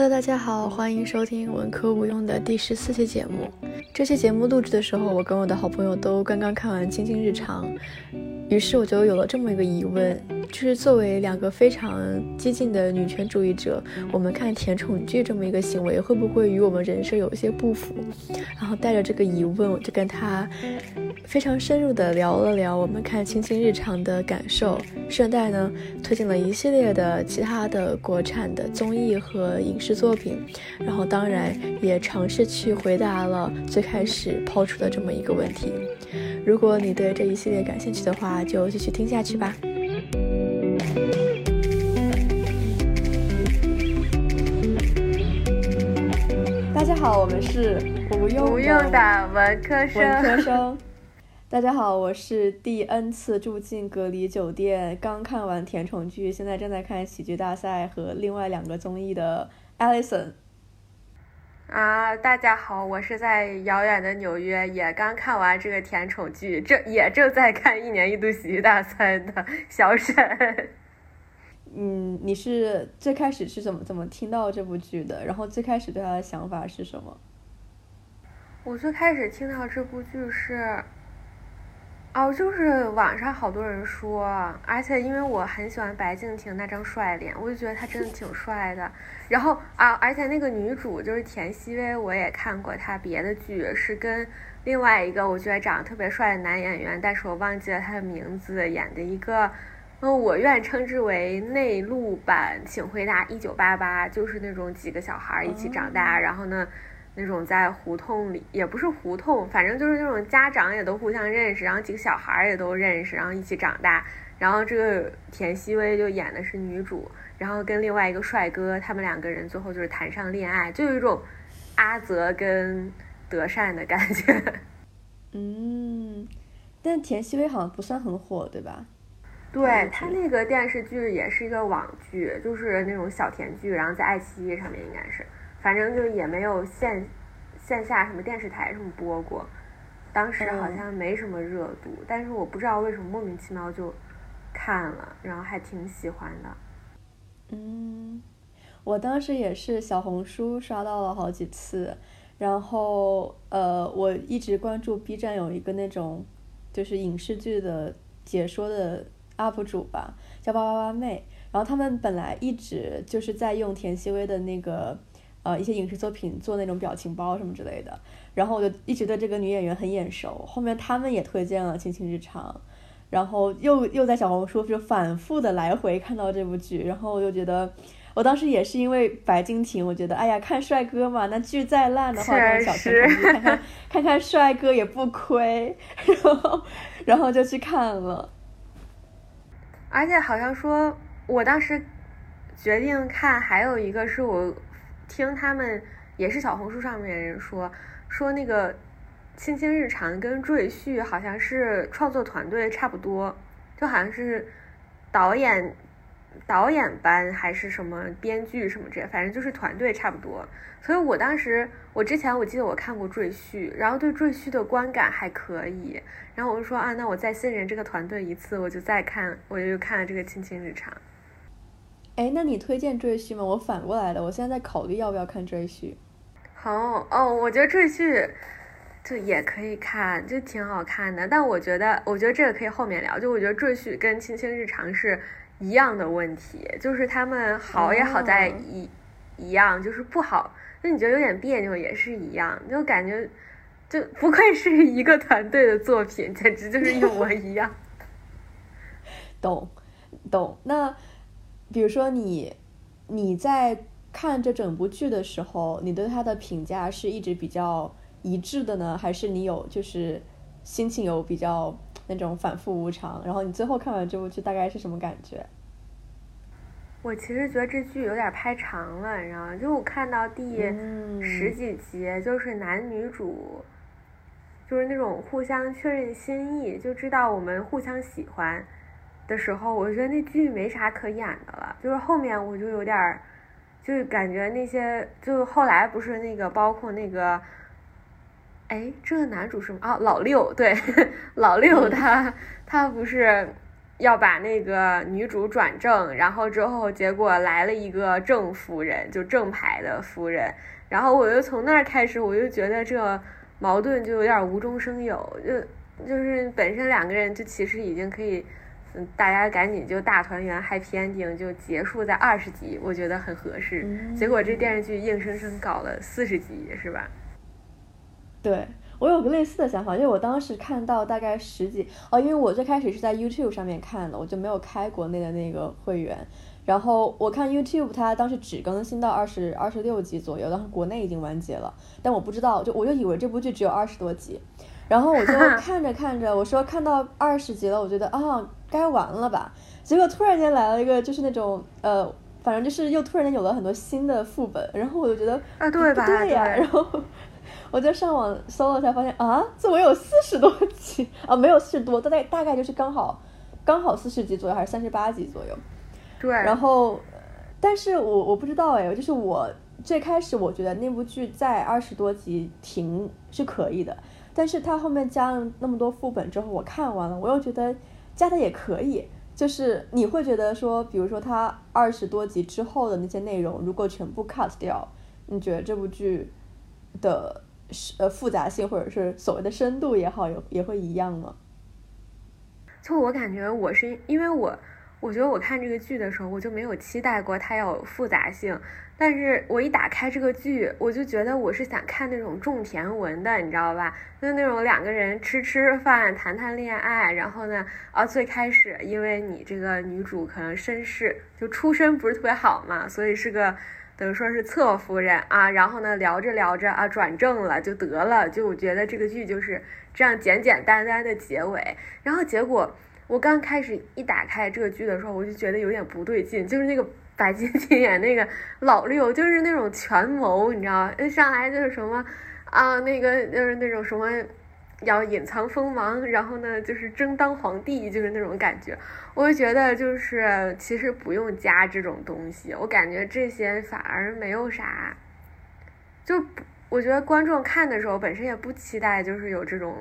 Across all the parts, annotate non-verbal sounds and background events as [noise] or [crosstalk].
Hello，大家好，欢迎收听文科无用的第十四期节目。这期节目录制的时候，我跟我的好朋友都刚刚看完《青青日常》，于是我就有了这么一个疑问。就是作为两个非常激进的女权主义者，我们看甜宠剧这么一个行为，会不会与我们人设有一些不符？然后带着这个疑问，我就跟他非常深入的聊了聊我们看《青青日常》的感受，顺带呢推荐了一系列的其他的国产的综艺和影视作品，然后当然也尝试去回答了最开始抛出的这么一个问题。如果你对这一系列感兴趣的话，就继续听下去吧。大家好，我们是无用无用的文科生。文科生，大家好，我是第 N 次住进隔离酒店，刚看完甜宠剧，现在正在看喜剧大赛和另外两个综艺的 Alison。啊，大家好，我是在遥远的纽约，也刚看完这个甜宠剧，正也正在看一年一度喜剧大赛的小沈。嗯，你是最开始是怎么怎么听到这部剧的？然后最开始对他的想法是什么？我最开始听到这部剧是，哦，就是网上好多人说，而且因为我很喜欢白敬亭那张帅脸，我就觉得他真的挺帅的。然后啊，而且那个女主就是田曦薇，我也看过她别的剧，是跟另外一个我觉得长得特别帅的男演员，但是我忘记了他的名字，演的一个。嗯，我愿称之为内陆版，请回答一九八八，就是那种几个小孩一起长大，然后呢，那种在胡同里，也不是胡同，反正就是那种家长也都互相认识，然后几个小孩也都认识，然后一起长大。然后这个田曦薇就演的是女主，然后跟另外一个帅哥，他们两个人最后就是谈上恋爱，就有一种阿泽跟德善的感觉。[laughs] 嗯，但田曦薇好像不算很火，对吧？对他那个电视剧也是一个网剧，就是那种小甜剧，然后在爱奇艺上面应该是，反正就也没有线线下什么电视台什么播过，当时好像没什么热度，但是我不知道为什么莫名其妙就看了，然后还挺喜欢的。嗯，我当时也是小红书刷到了好几次，然后呃，我一直关注 B 站有一个那种就是影视剧的解说的。UP 主吧，叫八八八妹，然后他们本来一直就是在用田曦薇的那个呃一些影视作品做那种表情包什么之类的，然后我就一直对这个女演员很眼熟，后面他们也推荐了《青青日常》，然后又又在小红书就反复的来回看到这部剧，然后我就觉得，我当时也是因为白敬亭，我觉得哎呀看帅哥嘛，那剧再烂的话，让小甜宠剧看看 [laughs] 看看帅哥也不亏，然后然后就去看了。而且好像说，我当时决定看，还有一个是我听他们也是小红书上面人说，说那个《青青日常》跟《赘婿》好像是创作团队差不多，就好像是导演导演班还是什么编剧什么这，反正就是团队差不多。所以我当时，我之前我记得我看过《赘婿》，然后对《赘婿》的观感还可以，然后我就说啊，那我再信任这个团队一次，我就再看，我就看了这个《青青日常》。哎，那你推荐《赘婿》吗？我反过来的，我现在在考虑要不要看《赘婿》。好哦，我觉得《赘婿》就也可以看，就挺好看的。但我觉得，我觉得这个可以后面聊。就我觉得《赘婿》跟《青青日常》是一样的问题，就是他们好也好在一一样，就是不好。那你觉得有点别扭，也是一样，就感觉就不愧是一个团队的作品，简直就是一模一样。[laughs] 懂，懂。那比如说你你在看这整部剧的时候，你对他的评价是一直比较一致的呢，还是你有就是心情有比较那种反复无常？然后你最后看完这部剧大概是什么感觉？我其实觉得这剧有点拍长了，你知道吗？就我看到第十几集，就是男女主，就是那种互相确认心意，就知道我们互相喜欢的时候，我觉得那剧没啥可演的了。就是后面我就有点儿，就是感觉那些，就后来不是那个，包括那个，哎，这个男主是哦，老六，对，[laughs] 老六他他不是。要把那个女主转正，然后之后结果来了一个正夫人，就正牌的夫人，然后我就从那儿开始，我就觉得这矛盾就有点无中生有，就就是本身两个人就其实已经可以，嗯，大家赶紧就大团圆 happy ending 就结束在二十集，我觉得很合适。结果这电视剧硬生生搞了四十集，是吧？对。我有个类似的想法，因为我当时看到大概十几哦，因为我最开始是在 YouTube 上面看的，我就没有开国内的那个会员。然后我看 YouTube，它当时只更新到二十二十六集左右，当时国内已经完结了，但我不知道，就我就以为这部剧只有二十多集。然后我就 [laughs] 看着看着，我说看到二十集了，我觉得啊该完了吧。结果突然间来了一个，就是那种呃，反正就是又突然间有了很多新的副本，然后我就觉得啊对吧？对呀，然后。我就上网搜了，才发现啊，怎么有四十多集啊？没有四十多，大概大概就是刚好，刚好四十集左右，还是三十八集左右。对。然后，但是我我不知道哎，就是我最开始我觉得那部剧在二十多集停是可以的，但是它后面加了那么多副本之后，我看完了，我又觉得加的也可以。就是你会觉得说，比如说他二十多集之后的那些内容，如果全部 cut 掉，你觉得这部剧的？呃复杂性或者是所谓的深度也好，也也会一样吗？就我感觉，我是因为我我觉得我看这个剧的时候，我就没有期待过它有复杂性。但是我一打开这个剧，我就觉得我是想看那种种田文的，你知道吧？就那种两个人吃吃饭、谈谈恋爱，然后呢，啊，最开始因为你这个女主可能身世就出身不是特别好嘛，所以是个。等于说是侧夫人啊，然后呢聊着聊着啊转正了就得了，就我觉得这个剧就是这样简简单单的结尾。然后结果我刚开始一打开这个剧的时候，我就觉得有点不对劲，就是那个白敬亭 [laughs] 演那个老六，就是那种权谋，你知道吗？上来就是什么啊，那个就是那种什么。要隐藏锋芒，然后呢，就是争当皇帝，就是那种感觉。我就觉得，就是其实不用加这种东西，我感觉这些反而没有啥。就我觉得观众看的时候本身也不期待，就是有这种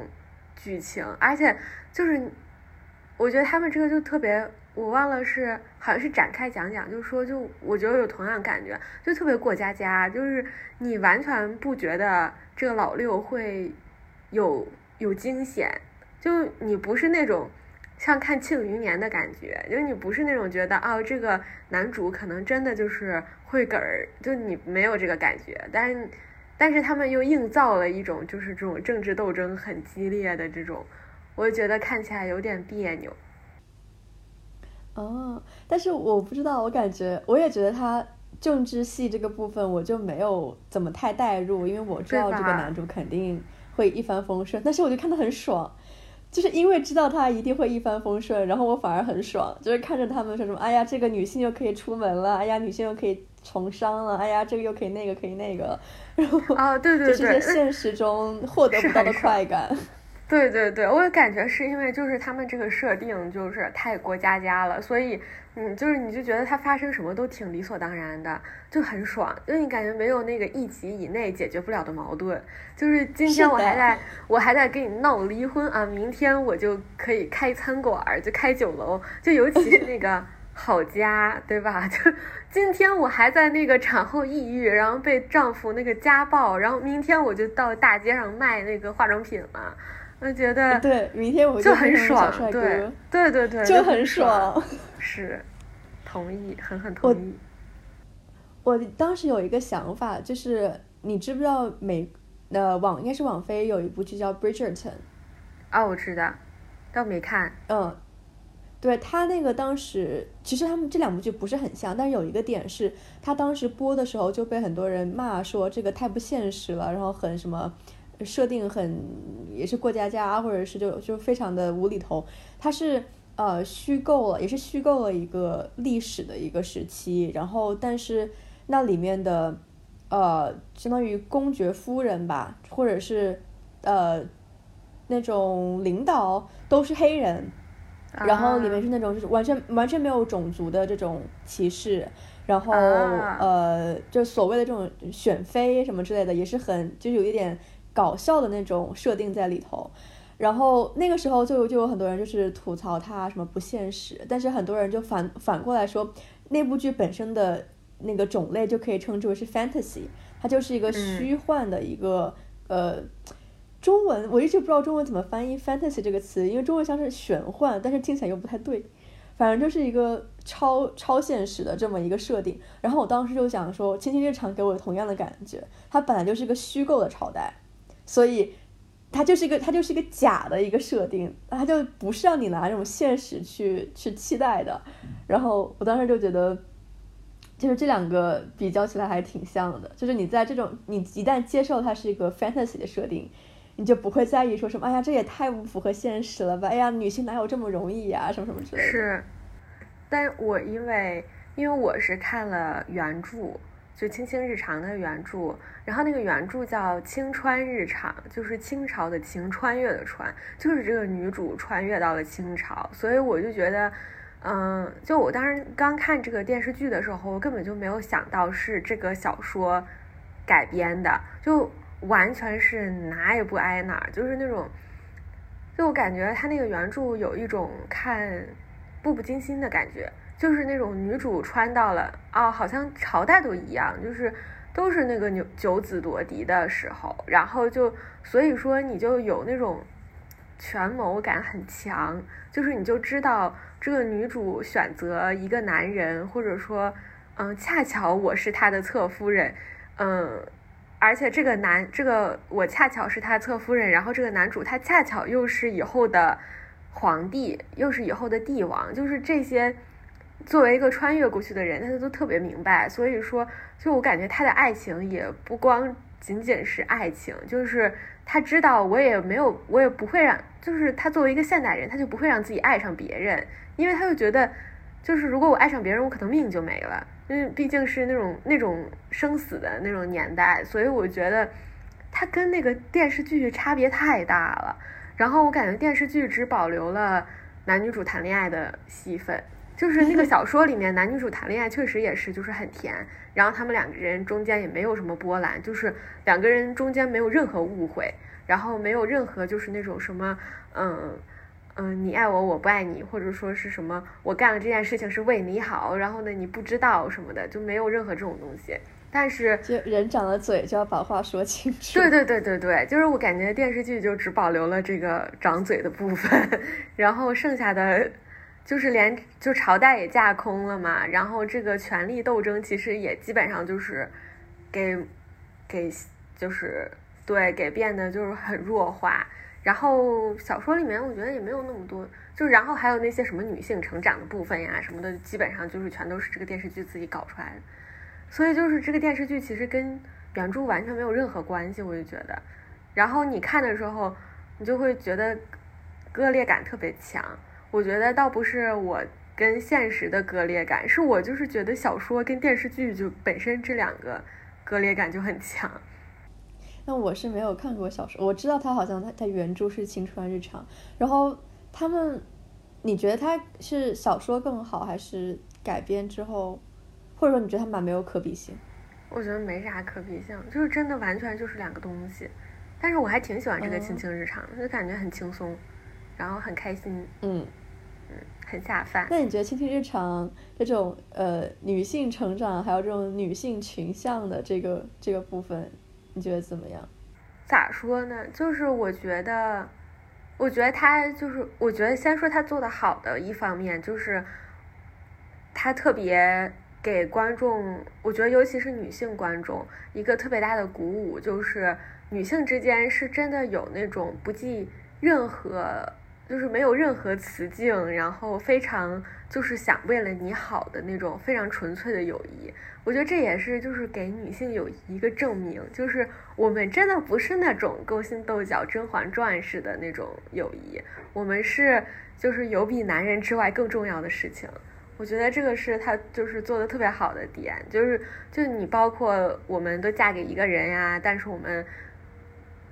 剧情，而且就是我觉得他们这个就特别，我忘了是好像是展开讲讲，就是说就我觉得有同样感觉，就特别过家家，就是你完全不觉得这个老六会有。有惊险，就你不是那种像看《庆余年》的感觉，就你不是那种觉得啊，这个男主可能真的就是会梗儿，就你没有这个感觉。但是，但是他们又硬造了一种就是这种政治斗争很激烈的这种，我就觉得看起来有点别扭。哦，但是我不知道，我感觉我也觉得他政治系这个部分我就没有怎么太带入，因为我知道这个男主肯定。会一帆风顺，但是我就看他很爽，就是因为知道他一定会一帆风顺，然后我反而很爽，就是看着他们说什么，哎呀，这个女性又可以出门了，哎呀，女性又可以从商了，哎呀，这个又可以那个可以那个，[laughs] 然后啊，对对对，就是在现实中获得不到的快感。对对对，我也感觉是因为就是他们这个设定就是太过家家了，所以嗯，就是你就觉得它发生什么都挺理所当然的，就很爽，因为你感觉没有那个一集以内解决不了的矛盾。就是今天我还在我还在跟你闹离婚啊，明天我就可以开餐馆，就开酒楼，就尤其是那个 [laughs] 好家，对吧？[laughs] 就今天我还在那个产后抑郁，然后被丈夫那个家暴，然后明天我就到大街上卖那个化妆品了。我觉得对，明天我就很爽，对对对对，就很爽，[laughs] 是同意，很很同意。我当时有一个想法，就是你知不知道美呃网应该是网飞有一部剧叫《Bridgerton》啊，我知道，但我没看。嗯，对他那个当时其实他们这两部剧不是很像，但是有一个点是，他当时播的时候就被很多人骂说这个太不现实了，然后很什么。设定很也是过家家，或者是就就非常的无厘头。它是呃虚构了，也是虚构了一个历史的一个时期。然后，但是那里面的呃相当于公爵夫人吧，或者是呃那种领导都是黑人。然后里面是那种就是完全完全没有种族的这种歧视。然后呃就所谓的这种选妃什么之类的，也是很就是有一点。搞笑的那种设定在里头，然后那个时候就就有很多人就是吐槽它什么不现实，但是很多人就反反过来说，那部剧本身的那个种类就可以称之为是 fantasy，它就是一个虚幻的一个呃，中文我一直不知道中文怎么翻译 fantasy 这个词，因为中文像是玄幻，但是听起来又不太对，反正就是一个超超现实的这么一个设定。然后我当时就想说，《亲亲日常》给我同样的感觉，它本来就是一个虚构的朝代，所以。它就是一个，它就是一个假的一个设定，它就不是让你拿这种现实去去期待的。然后我当时就觉得，就是这两个比较起来还挺像的。就是你在这种，你一旦接受它是一个 fantasy 的设定，你就不会在意说什么，哎呀，这也太不符合现实了吧？哎呀，女性哪有这么容易呀？什么什么之类的。是，但我因为因为我是看了原著。就《青青日常》的原著，然后那个原著叫《青川日常》，就是清朝的清，穿越的穿，就是这个女主穿越到了清朝，所以我就觉得，嗯，就我当时刚看这个电视剧的时候，我根本就没有想到是这个小说改编的，就完全是哪也不挨哪，就是那种，就我感觉他那个原著有一种看《步步惊心》的感觉。就是那种女主穿到了哦，好像朝代都一样，就是都是那个九九子夺嫡的时候，然后就所以说你就有那种权谋感很强，就是你就知道这个女主选择一个男人，或者说嗯，恰巧我是他的侧夫人，嗯，而且这个男这个我恰巧是他侧夫人，然后这个男主他恰巧又是以后的皇帝，又是以后的帝王，就是这些。作为一个穿越过去的人，他都特别明白，所以说，就我感觉他的爱情也不光仅仅是爱情，就是他知道我也没有，我也不会让，就是他作为一个现代人，他就不会让自己爱上别人，因为他就觉得，就是如果我爱上别人，我可能命就没了，因为毕竟是那种那种生死的那种年代，所以我觉得他跟那个电视剧差别太大了。然后我感觉电视剧只保留了男女主谈恋爱的戏份。就是那个小说里面男女主谈恋爱确实也是就是很甜，然后他们两个人中间也没有什么波澜，就是两个人中间没有任何误会，然后没有任何就是那种什么嗯嗯你爱我我不爱你，或者说是什么我干了这件事情是为你好，然后呢你不知道什么的就没有任何这种东西。但是就人长了嘴就要把话说清楚。对对对对对，就是我感觉电视剧就只保留了这个长嘴的部分，[laughs] 然后剩下的。就是连就朝代也架空了嘛，然后这个权力斗争其实也基本上就是给给就是对给变得就是很弱化，然后小说里面我觉得也没有那么多，就然后还有那些什么女性成长的部分呀什么的，基本上就是全都是这个电视剧自己搞出来的，所以就是这个电视剧其实跟原著完全没有任何关系，我就觉得，然后你看的时候你就会觉得割裂感特别强。我觉得倒不是我跟现实的割裂感，是我就是觉得小说跟电视剧就本身这两个割裂感就很强。那我是没有看过小说，我知道他好像他他原著是《青春日常》，然后他们，你觉得他是小说更好，还是改编之后，或者说你觉得他们俩没有可比性？我觉得没啥可比性，就是真的完全就是两个东西。但是我还挺喜欢这个《青青日常》，就感觉很轻松。然后很开心，嗯嗯，很下饭。那你觉得《青青日常》这种呃女性成长，还有这种女性群像的这个这个部分，你觉得怎么样？咋说呢？就是我觉得，我觉得他就是，我觉得先说他做的好的一方面，就是他特别给观众，我觉得尤其是女性观众一个特别大的鼓舞，就是女性之间是真的有那种不计任何。就是没有任何雌竞，然后非常就是想为了你好的那种非常纯粹的友谊，我觉得这也是就是给女性友谊一个证明，就是我们真的不是那种勾心斗角、甄嬛传式的那种友谊，我们是就是有比男人之外更重要的事情。我觉得这个是他就是做的特别好的点，就是就你包括我们都嫁给一个人呀，但是我们。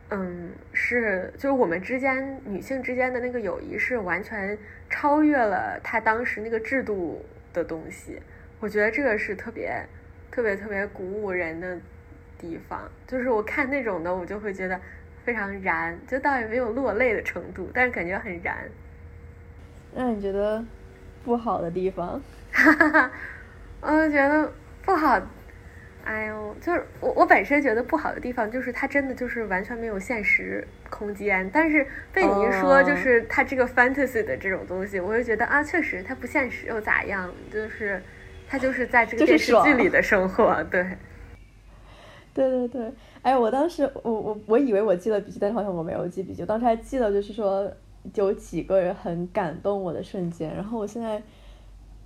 嗯，是，就是我们之间女性之间的那个友谊是完全超越了她当时那个制度的东西。我觉得这个是特别特别特别鼓舞人的地方。就是我看那种的，我就会觉得非常燃，就倒也没有落泪的程度，但是感觉很燃。那你觉得不好的地方？哈哈哈，我觉得不好。哎呦，就是我我本身觉得不好的地方，就是它真的就是完全没有现实空间。但是被你一说，就是它这个 fantasy 的这种东西，我就觉得啊，确实它不现实又咋样？就是它就是在这个电视剧里的生活，对。[laughs] 对对对，哎，我当时我我我以为我记了笔记，但是好像我没有记笔记。我当时还记得，就是说有几个人很感动我的瞬间。然后我现在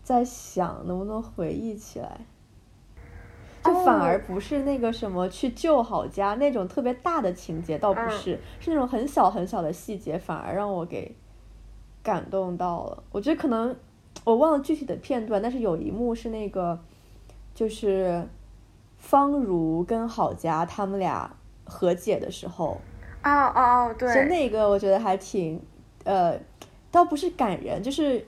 在想，能不能回忆起来。就反而不是那个什么去救好家那种特别大的情节，倒不是，是那种很小很小的细节，反而让我给感动到了。我觉得可能我忘了具体的片段，但是有一幕是那个，就是方如跟郝佳他们俩和解的时候。哦哦哦，对。就那个我觉得还挺，呃，倒不是感人，就是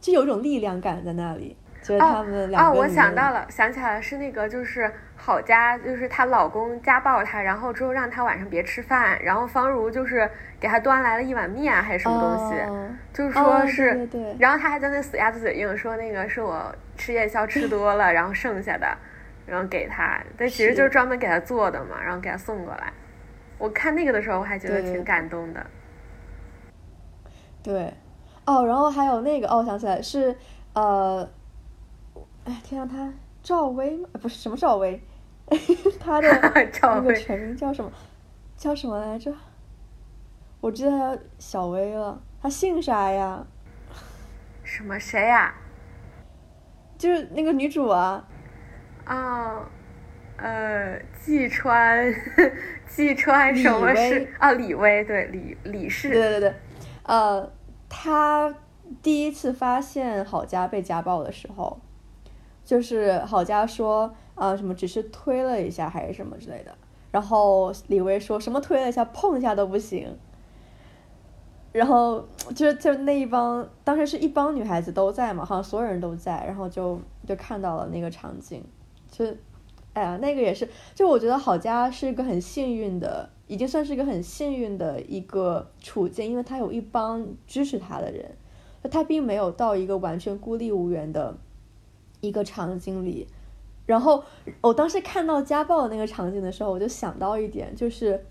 就有一种力量感在那里。哦哦，我想到了，想起来了，是那个，就是郝佳，就是她老公家暴她，然后之后让她晚上别吃饭，然后方如就是给她端来了一碗面还是什么东西，就是说是，然后她还在那死鸭子嘴硬说那个是我吃夜宵吃多了，然后剩下的，然后给她，但其实就是专门给她做的嘛，然后给她送过来。我看那个的时候，我还觉得挺感动的。对，哦，然后还有那个，哦，想起来是呃。哎，天啊，他赵薇吗？不是什么赵薇，[laughs] 他的 [laughs] 那个全名叫什么？叫什么来着？我记得他小薇了，他姓啥呀？什么谁呀？就是那个女主啊。啊，呃，季川，[laughs] 季川什么是啊？李薇，对李李氏。对对对，呃，他第一次发现郝佳被家暴的时候。就是郝佳说，啊什么只是推了一下还是什么之类的，然后李薇说什么推了一下碰一下都不行，然后就就那一帮当时是一帮女孩子都在嘛，好像所有人都在，然后就就看到了那个场景，就，哎呀那个也是，就我觉得郝佳是一个很幸运的，已经算是一个很幸运的一个处境，因为他有一帮支持他的人，他并没有到一个完全孤立无援的。一个场景里，然后我当时看到家暴的那个场景的时候，我就想到一点，就是，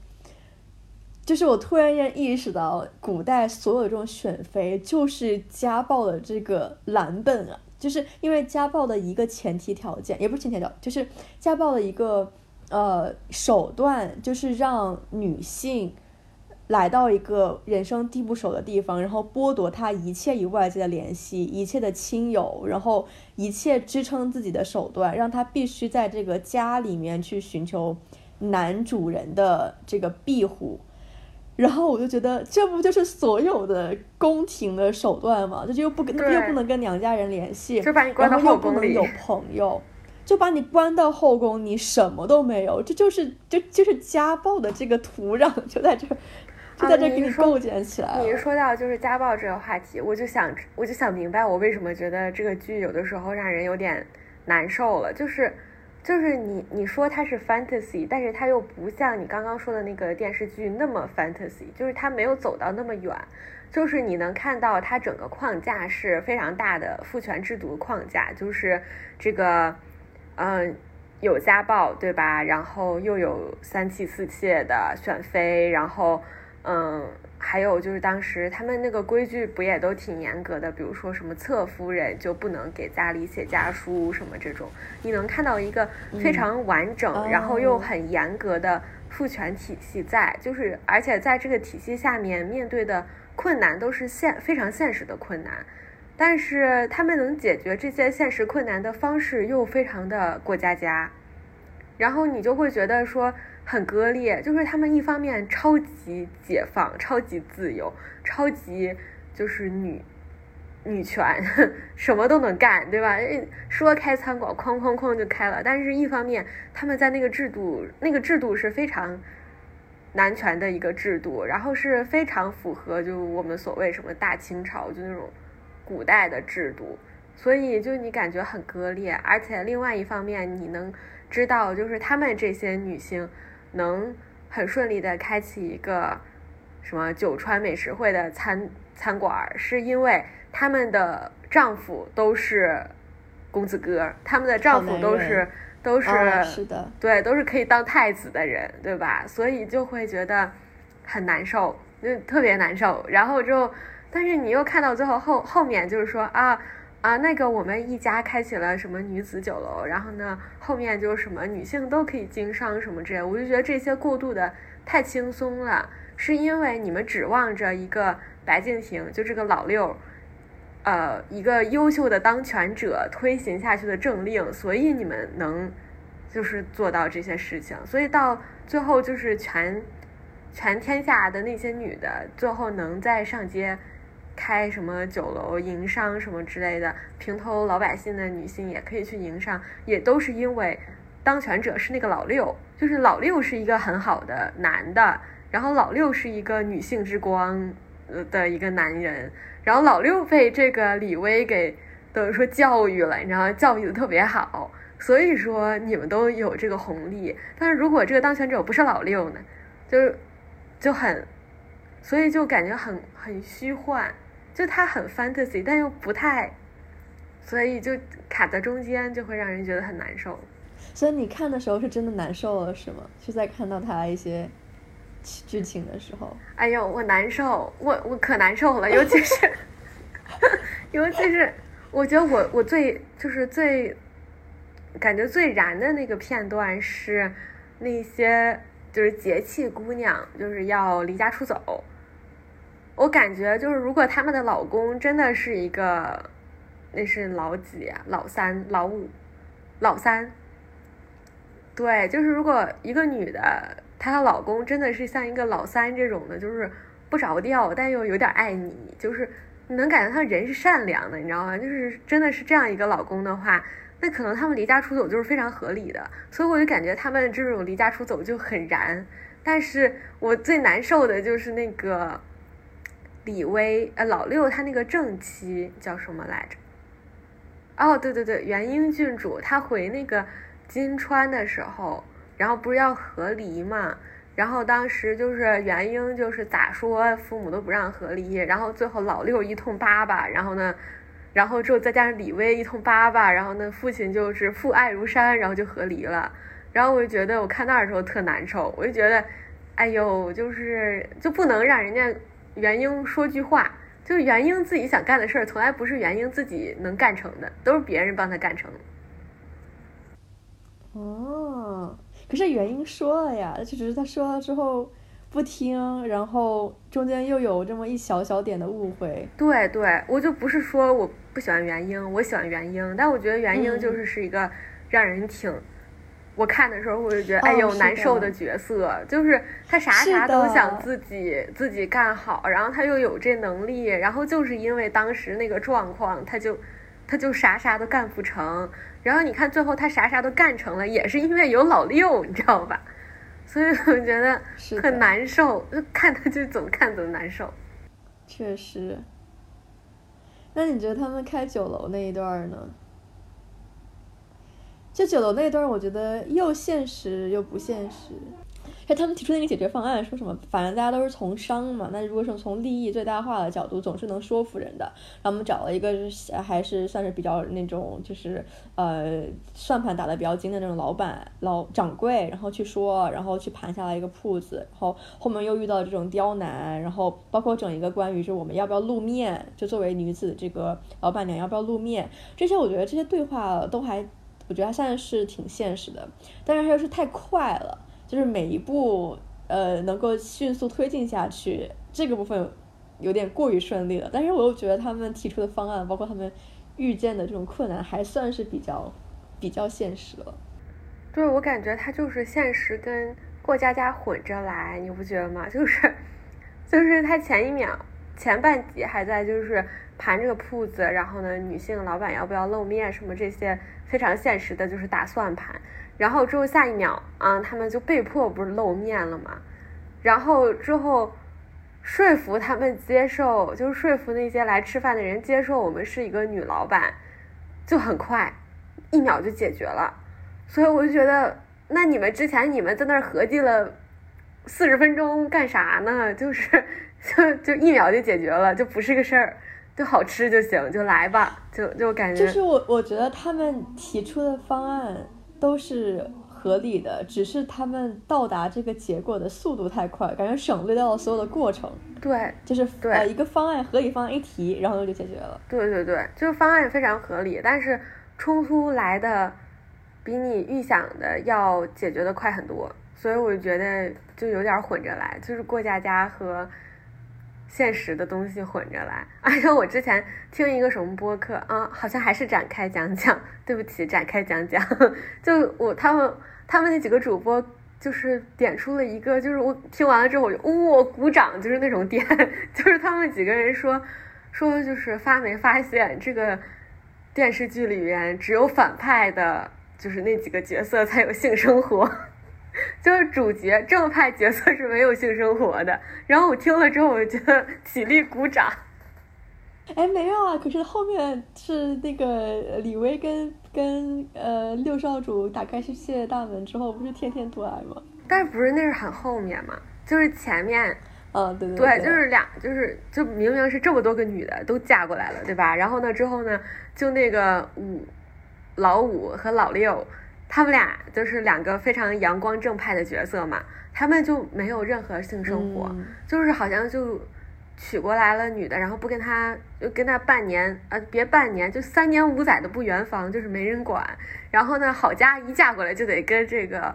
就是我突然间意识到，古代所有这种选妃就是家暴的这个蓝本啊，就是因为家暴的一个前提条件，也不是前提条件，就是家暴的一个呃手段，就是让女性。来到一个人生地不熟的地方，然后剥夺他一切与外界的联系，一切的亲友，然后一切支撑自己的手段，让他必须在这个家里面去寻求男主人的这个庇护。然后我就觉得，这不就是所有的宫廷的手段吗？这就又不跟又不能跟娘家人联系，就把你关到后宫里，有朋友，就把你关到后宫，你什么都没有。这就是就就是家暴的这个土壤就在这。就在这给你构建起来。你一说到就是家暴这个话题，我就想我就想明白我为什么觉得这个剧有的时候让人有点难受了。就是就是你你说它是 fantasy，但是它又不像你刚刚说的那个电视剧那么 fantasy，就是它没有走到那么远。就是你能看到它整个框架是非常大的父权制度框架，就是这个嗯有家暴对吧？然后又有三妻四妾的选妃，然后。嗯，还有就是当时他们那个规矩不也都挺严格的，比如说什么侧夫人就不能给家里写家书什么这种，你能看到一个非常完整，然后又很严格的父权体系在，就是而且在这个体系下面面对的困难都是现非常现实的困难，但是他们能解决这些现实困难的方式又非常的过家家，然后你就会觉得说。很割裂，就是他们一方面超级解放、超级自由、超级就是女女权，[laughs] 什么都能干，对吧？说开餐馆，哐哐哐就开了。但是，一方面他们在那个制度，那个制度是非常男权的一个制度，然后是非常符合就我们所谓什么大清朝就那种古代的制度，所以就你感觉很割裂。而且，另外一方面，你能知道，就是他们这些女性。能很顺利的开启一个什么九川美食会的餐餐馆，是因为他们的丈夫都是公子哥，他们的丈夫都是都是是的，对，都是可以当太子的人，对吧？所以就会觉得很难受，就特别难受。然后就，但是你又看到最后后后面就是说啊。啊，那个我们一家开启了什么女子酒楼，然后呢，后面就是什么女性都可以经商什么之类，我就觉得这些过渡的太轻松了，是因为你们指望着一个白敬亭，就这个老六，呃，一个优秀的当权者推行下去的政令，所以你们能就是做到这些事情，所以到最后就是全全天下的那些女的，最后能在上街。开什么酒楼营商什么之类的，平头老百姓的女性也可以去营商，也都是因为当权者是那个老六，就是老六是一个很好的男的，然后老六是一个女性之光呃的一个男人，然后老六被这个李威给等于说教育了，你知道？教育的特别好，所以说你们都有这个红利。但是如果这个当权者不是老六呢，就就很，所以就感觉很很虚幻。就它很 fantasy，但又不太，所以就卡在中间，就会让人觉得很难受。所以你看的时候是真的难受了，是吗？就在看到它一些剧情的时候。哎呦，我难受，我我可难受了，尤其是，[laughs] 尤其是，我觉得我我最就是最感觉最燃的那个片段是那些就是节气姑娘就是要离家出走。我感觉就是，如果他们的老公真的是一个，那是老几啊？老三、老五、老三。对，就是如果一个女的，她的老公真的是像一个老三这种的，就是不着调，但又有点爱你，就是你能感觉他人是善良的，你知道吗？就是真的是这样一个老公的话，那可能他们离家出走就是非常合理的。所以我就感觉他们这种离家出走就很燃。但是我最难受的就是那个。李威，呃，老六他那个正妻叫什么来着？哦，对对对，元英郡主，他回那个金川的时候，然后不是要和离嘛？然后当时就是元英就是咋说，父母都不让和离，然后最后老六一通叭叭，然后呢，然后之后再加上李威一通叭叭，然后呢，父亲就是父爱如山，然后就和离了。然后我就觉得我看那儿的时候特难受，我就觉得，哎呦，就是就不能让人家。元英说句话，就是元英自己想干的事儿，从来不是元英自己能干成的，都是别人帮他干成。哦，可是元英说了呀，就只是他说了之后不听，然后中间又有这么一小小点的误会。对对，我就不是说我不喜欢元英，我喜欢元英，但我觉得元英就是是一个让人挺。我看的时候，我就觉得哎呦难受的角色，就是他啥啥都想自己自己干好，然后他又有这能力，然后就是因为当时那个状况，他就他就啥啥都干不成。然后你看最后他啥啥都干成了，也是因为有老六，你知道吧？所以我觉得很难受，看他就怎么看怎么难受。确实。那你觉得他们开酒楼那一段呢？就酒楼那段，我觉得又现实又不现实。就他们提出那个解决方案，说什么反正大家都是从商嘛，那如果说从利益最大化的角度，总是能说服人的。然后我们找了一个还是算是比较那种就是呃算盘打得比较精的那种老板老掌柜，然后去说，然后去盘下来一个铺子，然后后面又遇到这种刁难，然后包括整一个关于就我们要不要露面，就作为女子这个老板娘要不要露面，这些我觉得这些对话都还。我觉得他现在是挺现实的，但是他又是太快了，就是每一步呃能够迅速推进下去，这个部分有点过于顺利了。但是我又觉得他们提出的方案，包括他们遇见的这种困难，还算是比较比较现实了。对，我感觉他就是现实跟过家家混着来，你不觉得吗？就是就是他前一秒前半集还在就是盘这个铺子，然后呢，女性老板要不要露面什么这些。非常现实的，就是打算盘，然后之后下一秒啊，他们就被迫不是露面了嘛，然后之后说服他们接受，就是说服那些来吃饭的人接受我们是一个女老板，就很快，一秒就解决了，所以我就觉得，那你们之前你们在那儿合计了四十分钟干啥呢？就是 [laughs] 就就一秒就解决了，就不是个事儿，就好吃就行，就来吧，就就感觉。就是我我觉得他们提出的方案都是合理的，只是他们到达这个结果的速度太快，感觉省略掉了所有的过程。对，就是对一个方案合理方案一提，然后就解决了。对对对，就是方案非常合理，但是冲突来的比你预想的要解决的快很多。所以我就觉得就有点混着来，就是过家家和现实的东西混着来。[laughs] 而且我之前听一个什么播客啊，好像还是展开讲讲。对不起，展开讲讲。[laughs] 就我他们他们那几个主播就是点出了一个，就是我听完了之后我就哇鼓掌，就是那种点，[laughs] 就是他们几个人说说就是发没发现这个电视剧里面只有反派的，就是那几个角色才有性生活。就是主角正派角色是没有性生活的，然后我听了之后，我就觉得起立鼓掌。哎，没有啊，可是后面是那个李薇跟跟呃六少主打开世界大门之后，不是天天多爱吗？但是不是那是很后面嘛？就是前面，嗯，对对对，就是俩，就是就明明是这么多个女的都嫁过来了，对吧？然后呢之后呢，就那个五老五和老六。他们俩就是两个非常阳光正派的角色嘛，他们就没有任何性生活，就是好像就娶过来了女的，然后不跟他就跟他半年呃别半年就三年五载的不圆房，就是没人管。然后呢，郝佳一嫁过来就得跟这个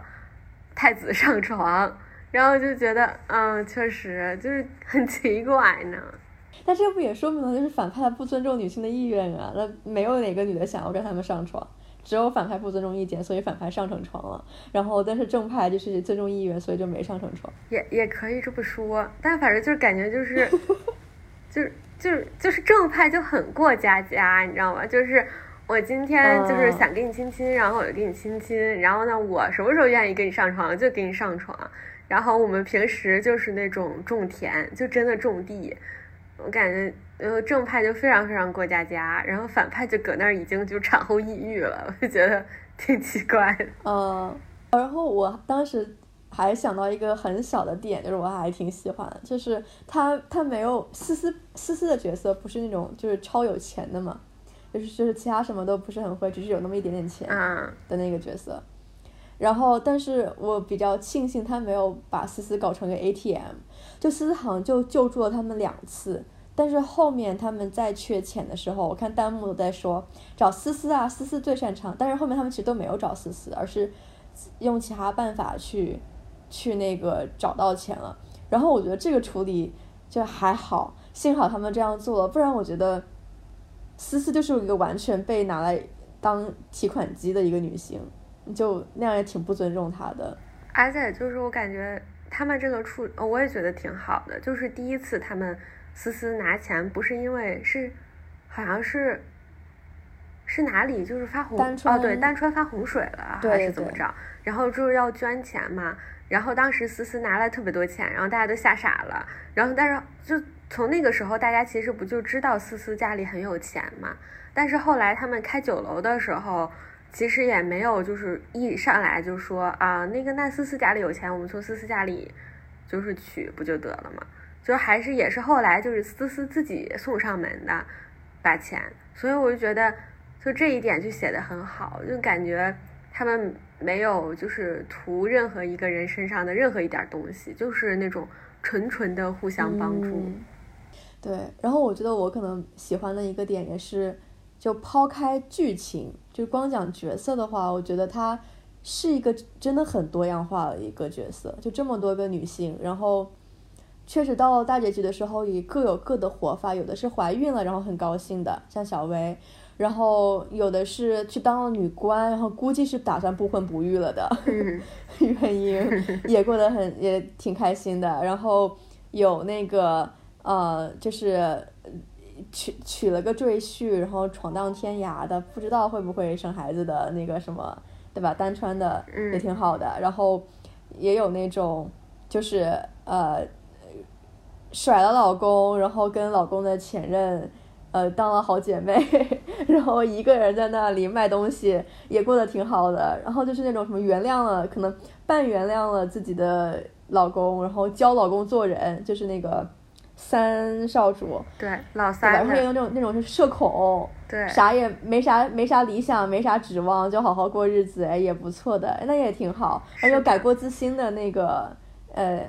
太子上床，然后就觉得嗯，确实就是很奇怪呢。但这不也说明了就是反派不尊重女性的意愿啊？那没有哪个女的想要跟他们上床。只有反派不尊重意见，所以反派上成床了。然后，但是正派就是尊重意愿，所以就没上成床。也也可以这么说，但反正就是感觉就是，就是就是就是正派就很过家家，你知道吗？就是我今天就是想跟你亲亲，然后我就跟你亲亲，然后呢，我什么时候愿意跟你上床就跟你上床。然后我们平时就是那种种田，就真的种地。我感觉。呃，正派就非常非常过家家，然后反派就搁那儿已经就产后抑郁了，我就觉得挺奇怪的。嗯，然后我当时还想到一个很小的点，就是我还挺喜欢的，就是他他没有思思思思的角色不是那种就是超有钱的嘛，就是就是其他什么都不是很会，只是有那么一点点钱的那个角色。然后，但是我比较庆幸他没有把思思搞成个 ATM，就思思好像就救助了他们两次。但是后面他们在缺钱的时候，我看弹幕都在说找思思啊，思思最擅长。但是后面他们其实都没有找思思，而是用其他办法去去那个找到钱了。然后我觉得这个处理就还好，幸好他们这样做了，不然我觉得思思就是一个完全被拿来当提款机的一个女性，就那样也挺不尊重她的。而且就是我感觉他们这个处，我也觉得挺好的，就是第一次他们。思思拿钱不是因为是，好像是，是哪里就是发洪哦对，单川发洪水了还是怎么着？然后就是要捐钱嘛。然后当时思思拿了特别多钱，然后大家都吓傻了。然后但是就从那个时候，大家其实不就知道思思家里很有钱嘛？但是后来他们开酒楼的时候，其实也没有就是一上来就说啊那个那思思家里有钱，我们从思思家里就是取不就得了吗？就还是也是后来就是思思自己送上门的，把钱，所以我就觉得就这一点就写的很好，就感觉他们没有就是图任何一个人身上的任何一点东西，就是那种纯纯的互相帮助。对，然后我觉得我可能喜欢的一个点也是，就抛开剧情，就光讲角色的话，我觉得她是一个真的很多样化的一个角色，就这么多个女性，然后。确实到了大结局的时候，也各有各的活法。有的是怀孕了，然后很高兴的，像小薇；然后有的是去当了女官，然后估计是打算不婚不育了的 [laughs] 原因，也过得很也挺开心的。然后有那个呃，就是娶娶了个赘婿，然后闯荡天涯的，不知道会不会生孩子的那个什么，对吧？单穿的也挺好的。然后也有那种就是呃。甩了老公，然后跟老公的前任呃当了好姐妹，[laughs] 然后一个人在那里卖东西，也过得挺好的。然后就是那种什么原谅了，可能半原谅了自己的老公，然后教老公做人，就是那个三少主，对老？三然后那种那种是社恐，对，啥也没啥没啥理想，没啥指望，就好好过日子，哎，也不错的，哎那也挺好。还有改过自新的那个，呃，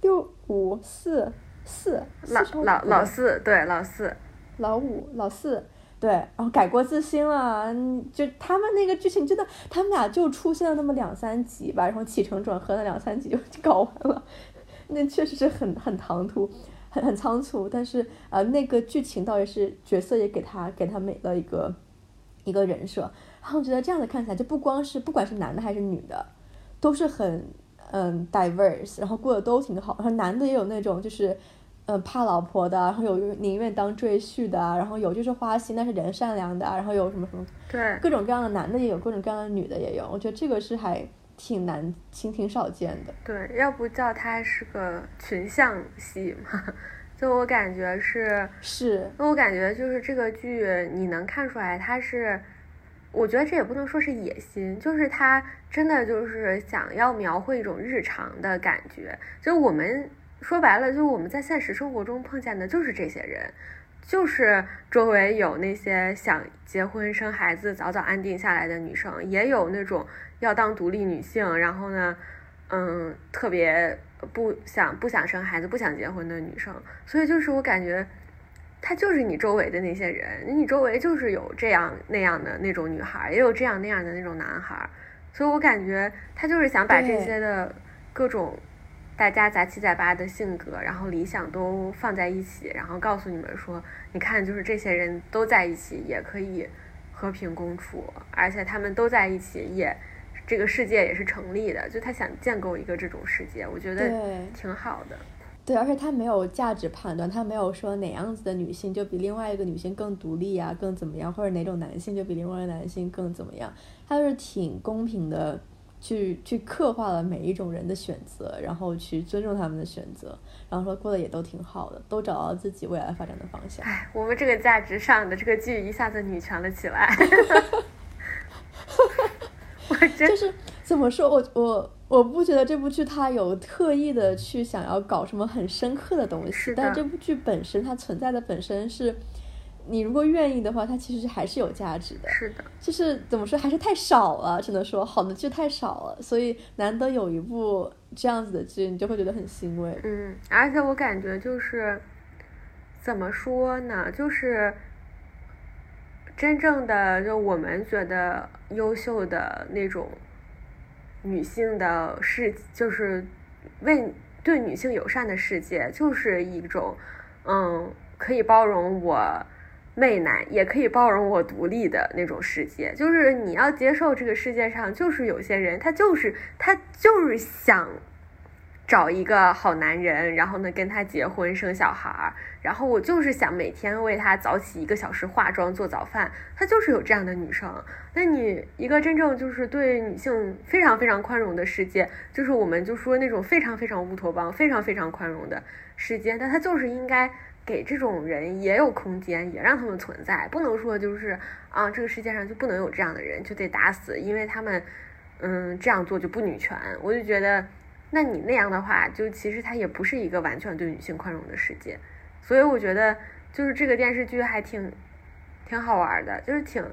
六五四四老老老四，对老四，老五老四，对，然后改过自新了，嗯就他们那个剧情真的，他们俩就出现了那么两三集吧，然后起承转合那两三集就就 [laughs] 搞完了，[laughs] 那确实是很很唐突，很很仓促，但是呃那个剧情倒也是角色也给他给他美了一个一个人设，然后我觉得这样子看起来就不光是不管是男的还是女的，都是很嗯 diverse，然后过得都挺好，然后男的也有那种就是。嗯，怕老婆的，然后有宁愿当赘婿的，然后有就是花心但是人善良的，然后有什么什么对，各种各样的男的也有，各种各样的女的也有。我觉得这个是还挺难、挺挺少见的。对，要不叫它是个群像戏嘛？就我感觉是，是，那我感觉就是这个剧，你能看出来它是，我觉得这也不能说是野心，就是他真的就是想要描绘一种日常的感觉。就我们说白了，就我们在现实生活中碰见的就是这些人，就是周围有那些想结婚生孩子、早早安定下来的女生，也有那种要当独立女性，然后呢，嗯，特别不想不想生孩子、不想结婚的女生。所以就是我感觉，她就是你周围的那些人，你周围就是有这样那样的那种女孩，也有这样那样的那种男孩。所以我感觉他就是想把这些的各种大家杂七杂八的性格，然后理想都放在一起，然后告诉你们说，你看，就是这些人都在一起也可以和平共处，而且他们都在一起也。这个世界也是成立的，就他想建构一个这种世界，我觉得挺好的。对，而且他没有价值判断，他没有说哪样子的女性就比另外一个女性更独立啊，更怎么样，或者哪种男性就比另外一个男性更怎么样，他就是挺公平的去去刻画了每一种人的选择，然后去尊重他们的选择，然后说过得也都挺好的，都找到了自己未来发展的方向。哎，我们这个价值上的这个剧一下子女权了起来。[laughs] [laughs] 我真就是怎么说，我我我不觉得这部剧它有特意的去想要搞什么很深刻的东西，但这部剧本身它存在的本身是，你如果愿意的话，它其实还是有价值的。是的，就是怎么说，还是太少了，只能说好的剧太少了，所以难得有一部这样子的剧，你就会觉得很欣慰。嗯，而且我感觉就是怎么说呢，就是真正的就我们觉得优秀的那种女性的世，就是为对女性友善的世界，就是一种嗯可以包容我。媚男也可以包容我独立的那种世界，就是你要接受这个世界上就是有些人，他就是他就是想找一个好男人，然后呢跟他结婚生小孩儿，然后我就是想每天为他早起一个小时化妆做早饭，他就是有这样的女生。那你一个真正就是对女性非常非常宽容的世界，就是我们就说那种非常非常乌托邦、非常非常宽容的世界，那他就是应该给这种人也有空间，也让他们存在，不能说就是啊这个世界上就不能有这样的人，就得打死，因为他们嗯这样做就不女权。我就觉得。那你那样的话，就其实它也不是一个完全对女性宽容的世界，所以我觉得就是这个电视剧还挺挺好玩的，就是挺，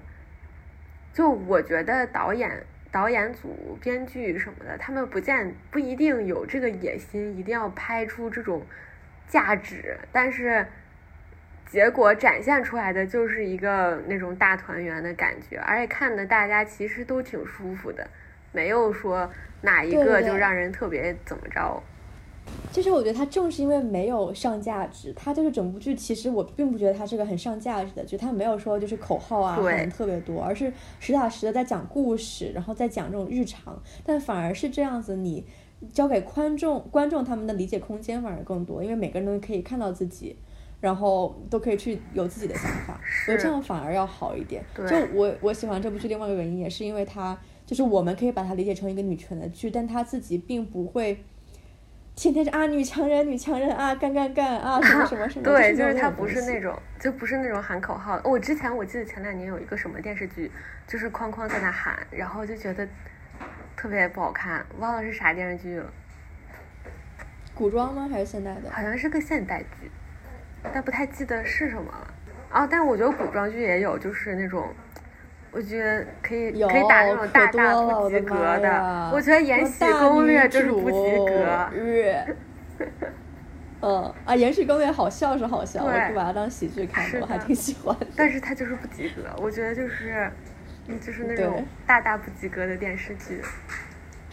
就我觉得导演、导演组、编剧什么的，他们不见不一定有这个野心，一定要拍出这种价值，但是结果展现出来的就是一个那种大团圆的感觉，而且看的大家其实都挺舒服的，没有说。哪一个就让人特别怎么着？就是我觉得它正是因为没有上价值，它就是整部剧。其实我并不觉得它是个很上价值的剧，它没有说就是口号啊喊特别多，而是实打实的在讲故事，然后在讲这种日常。但反而是这样子，你交给观众，观众他们的理解空间反而更多，因为每个人都可以看到自己，然后都可以去有自己的想法。我觉得这样反而要好一点。就我我喜欢这部剧另外一个原因，也是因为它。就是我们可以把它理解成一个女权的剧，但她自己并不会，天天是啊女强人女强人啊干干干啊什么什么什么，对，就是她不是那种，就不是那种喊口号。我之前我记得前两年有一个什么电视剧，就是哐哐在那喊，然后就觉得特别不好看，忘了是啥电视剧了，古装吗？还是现代的？好像是个现代剧，但不太记得是什么了。啊，但我觉得古装剧也有，就是那种。我觉得可以有可以打那种大大不及格我的我觉得《延禧攻略》就是不及格。格。[laughs] 嗯啊，《延禧攻略》好笑是好笑，我对就把它当喜剧看的，我还挺喜欢的。但是它就是不及格，我觉得就是，嗯就是那种大大不及格的电视剧。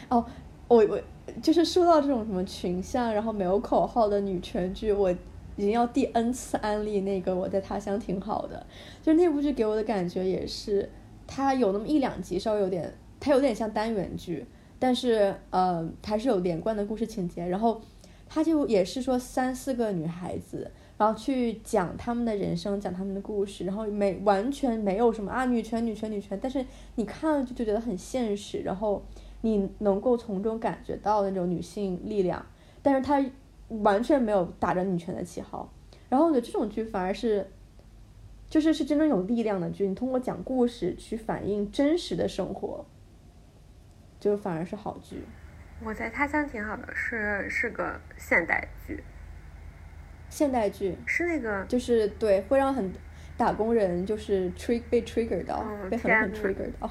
哦，我我就是说到这种什么群像，然后没有口号的女权剧，我已经要第 N 次安利那个《我在他乡挺好的》，就是那部剧给我的感觉也是，它有那么一两集稍微有点，它有点像单元剧，但是呃，它是有连贯的故事情节，然后它就也是说三四个女孩子。然后去讲他们的人生，讲他们的故事，然后没完全没有什么啊女权女权女权，但是你看了就就觉得很现实，然后你能够从中感觉到那种女性力量，但是它完全没有打着女权的旗号。然后我觉得这种剧反而是，就是是真正有力量的剧，你通过讲故事去反映真实的生活，就反而是好剧。我在他乡挺好的，是是个现代剧，现代剧是那个就是对会让很打工人就是 trig 被 trigger 到，嗯被很多很 trigger 到。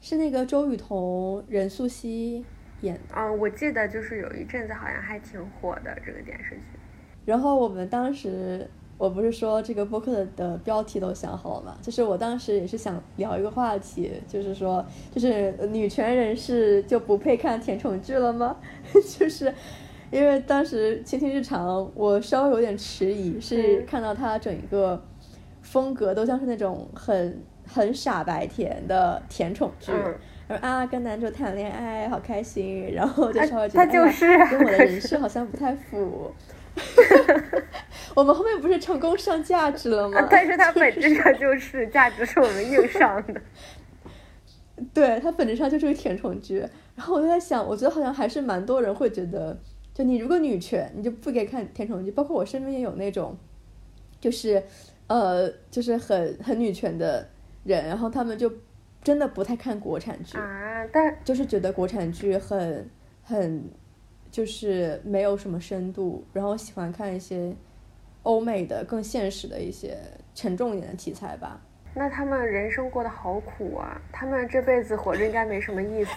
是那个周雨彤、任素汐演的。嗯，我记得就是有一阵子好像还挺火的这个电视剧。然后我们当时，我不是说这个播客的的标题都想好了嘛？就是我当时也是想聊一个话题，就是说，就是女权人士就不配看甜宠剧了吗？[laughs] 就是因为当时《倾听日常》，我稍微有点迟疑，是嗯看到它整个风格都像是那种很很傻白甜的甜宠剧。嗯然后啊，跟男主谈恋爱好开心，然后就啊稍微觉得、他就是哎跟我的人设好像不太符。[laughs] 我们后面不是成功上价值了吗？啊 [laughs] 但是它本质上就是价值是我们硬上的。[laughs] 对，它本质上就是个甜宠剧。然后我就在想，我觉得好像还是蛮多人会觉得，就你如果女权，你就不该看甜宠剧。包括我身边也有那种，就是呃，就是很很女权的人，然后他们就真的不太看国产剧。啊，但就是觉得国产剧很很就是没有什么深度，然后喜欢看一些欧美的更现实的一些沉重一点的题材吧。那他们人生过得好苦啊，他们这辈子活着应该没什么意思。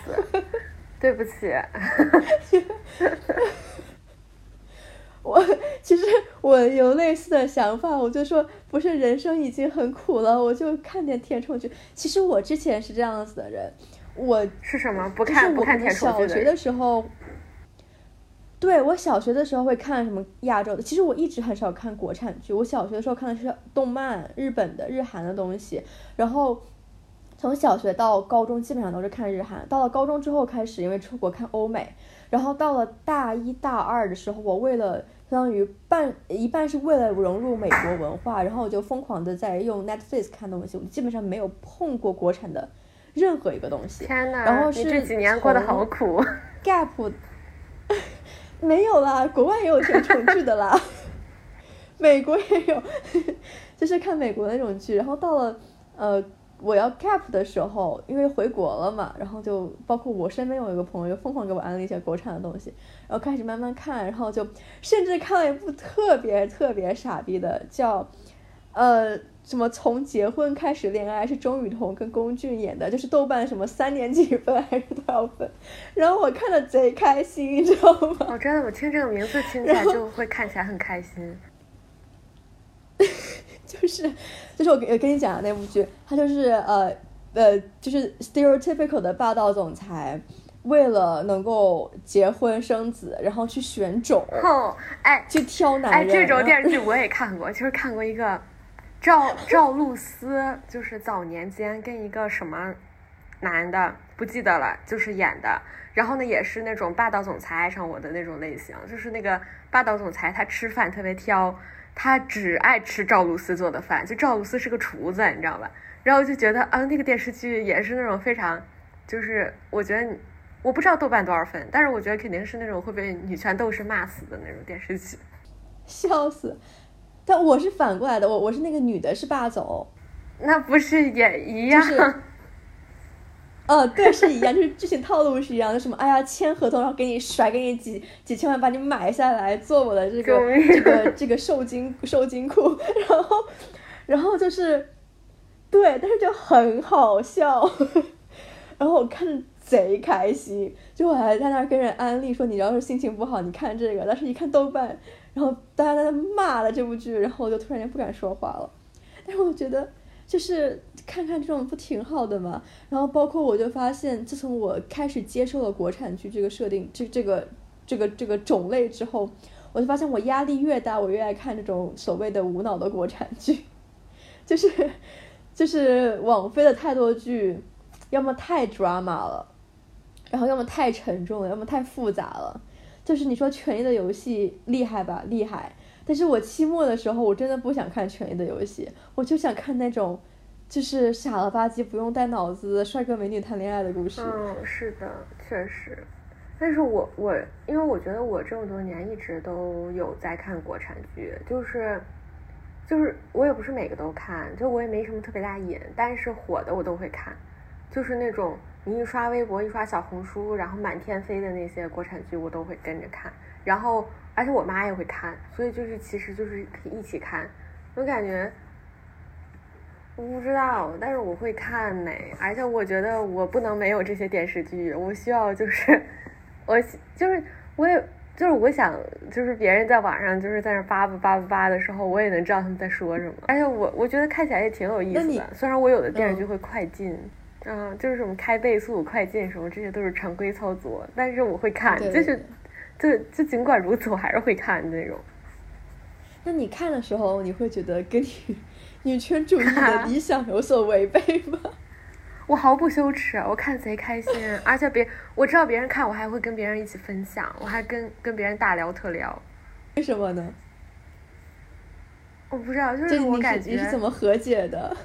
[laughs] 对不起，我其实我有类似的想法，我就说不是人生已经很苦了，我就看点甜宠剧。其实我之前是这样子的人，我是什么？不看不看甜宠剧的小学的时候，对我小学的时候会看什么亚洲的，其实我一直很少看国产剧。我小学的时候看的是动漫，日本的、日韩的东西。然后从小学到高中基本上都是看日韩，到了高中之后开始因为出国看欧美，然后到了大一大二的时候，我为了相当于半一半是为了融入美国文化，然后我就疯狂的在用 Netflix 看东西，我基本上没有碰过国产的任何一个东西。天哪，然后是这几年过得好苦。[laughs] Gap 没有啦，国外也有甜宠剧的啦，[laughs] 美国也有，[laughs] 就是看美国那种剧。然后到了呃我要 Gap 的时候，因为回国了嘛，然后就包括我身边有一个朋友就疯狂给我安利一些国产的东西，然后开始慢慢看，然后就甚至看了一部特别特别傻逼的叫呃。什么从结婚开始恋爱是钟雨桐跟龚俊演的，就是豆瓣什么三点几分还是多少分，然后我看的贼开心，你知道吗？哦，真的，我听这个名字听起来就会看起来很开心。[laughs] 就是就是我跟我跟你讲的那部剧，它就是呃呃就是 stereotypical 的霸道总裁，为了能够结婚生子，然后去选种，哦，哎去挑男哎，人。这种电视剧我也看过，就是看过一个赵赵露思，就是早年间跟一个什么男的不记得了，就是演的。然后呢，也是那种霸道总裁爱上我的那种类型，就是那个霸道总裁他吃饭特别挑，他只爱吃赵露思做的饭，就赵露思是个厨子，你知道吧？然后就觉得啊，那个电视剧也是那种非常，就是我觉得我不知道豆瓣多少分，但是我觉得肯定是那种会被女权斗士骂死的那种电视剧。[laughs] 笑死！但我是反过来的，我我是那个女的是霸总，那不是也一样？就是，呃，对，是一样，就是剧情套路是一样的。什么？哎呀，签合同，然后给你甩给你几几千万，把你买下来做我的这个这个这个受精受精库，然后然后就是对，但是就很好笑，[laughs] 然后我看着贼开心，就我还在那跟人安利说，你要是心情不好，你看这个。但是一看豆瓣，然后大家在那骂了这部剧，然后我就突然间不敢说话了。但是我觉得。就是看看这种不挺好的吗？然后包括我就发现，自从我开始接受了国产剧这个设定，这这个这个这个种类之后，我就发现我压力越大，我越爱看这种所谓的无脑的国产剧，就是就是网飞的太多剧，要么太 drama 了，然后要么太沉重了，要么太复杂了。就是你说《权力的游戏》厉害吧？厉害。但是我期末的时候，我真的不想看《权力的游戏》，我就想看那种，就是傻了吧唧、不用带脑子、帅哥美女谈恋爱的故事。嗯，是的，确实。但是我我，因为我觉得我这么多年一直都有在看国产剧，就是，就是我也不是每个都看，就我也没什么特别大瘾，但是火的我都会看，就是那种你一刷微博、一刷小红书，然后满天飞的那些国产剧，我都会跟着看，然后。而且我妈也会看，所以就是其实就是可以一起看。我感觉我不知道，但是我会看呢。而且我觉得我不能没有这些电视剧，我需要就是我就是我也就是我想就是别人在网上就是在那叭叭叭叭叭的时候，我也能知道他们在说什么。而且我我觉得看起来也挺有意思的。虽然我有的电视剧会快进，嗯，就是什么开倍速、快进什么，这些都是常规操作，但是我会看，就是。就就尽管如此，我还是会看那种。[laughs] 那你看的时候，你会觉得跟你女权主义的 [laughs] 理想有所违背吗？我毫不羞耻，我看贼开心，而且别我知道别人看，我还会跟别人一起分享，我还跟跟别人大聊特聊。为什么呢？我不知道，就是我感觉你是怎么和解的？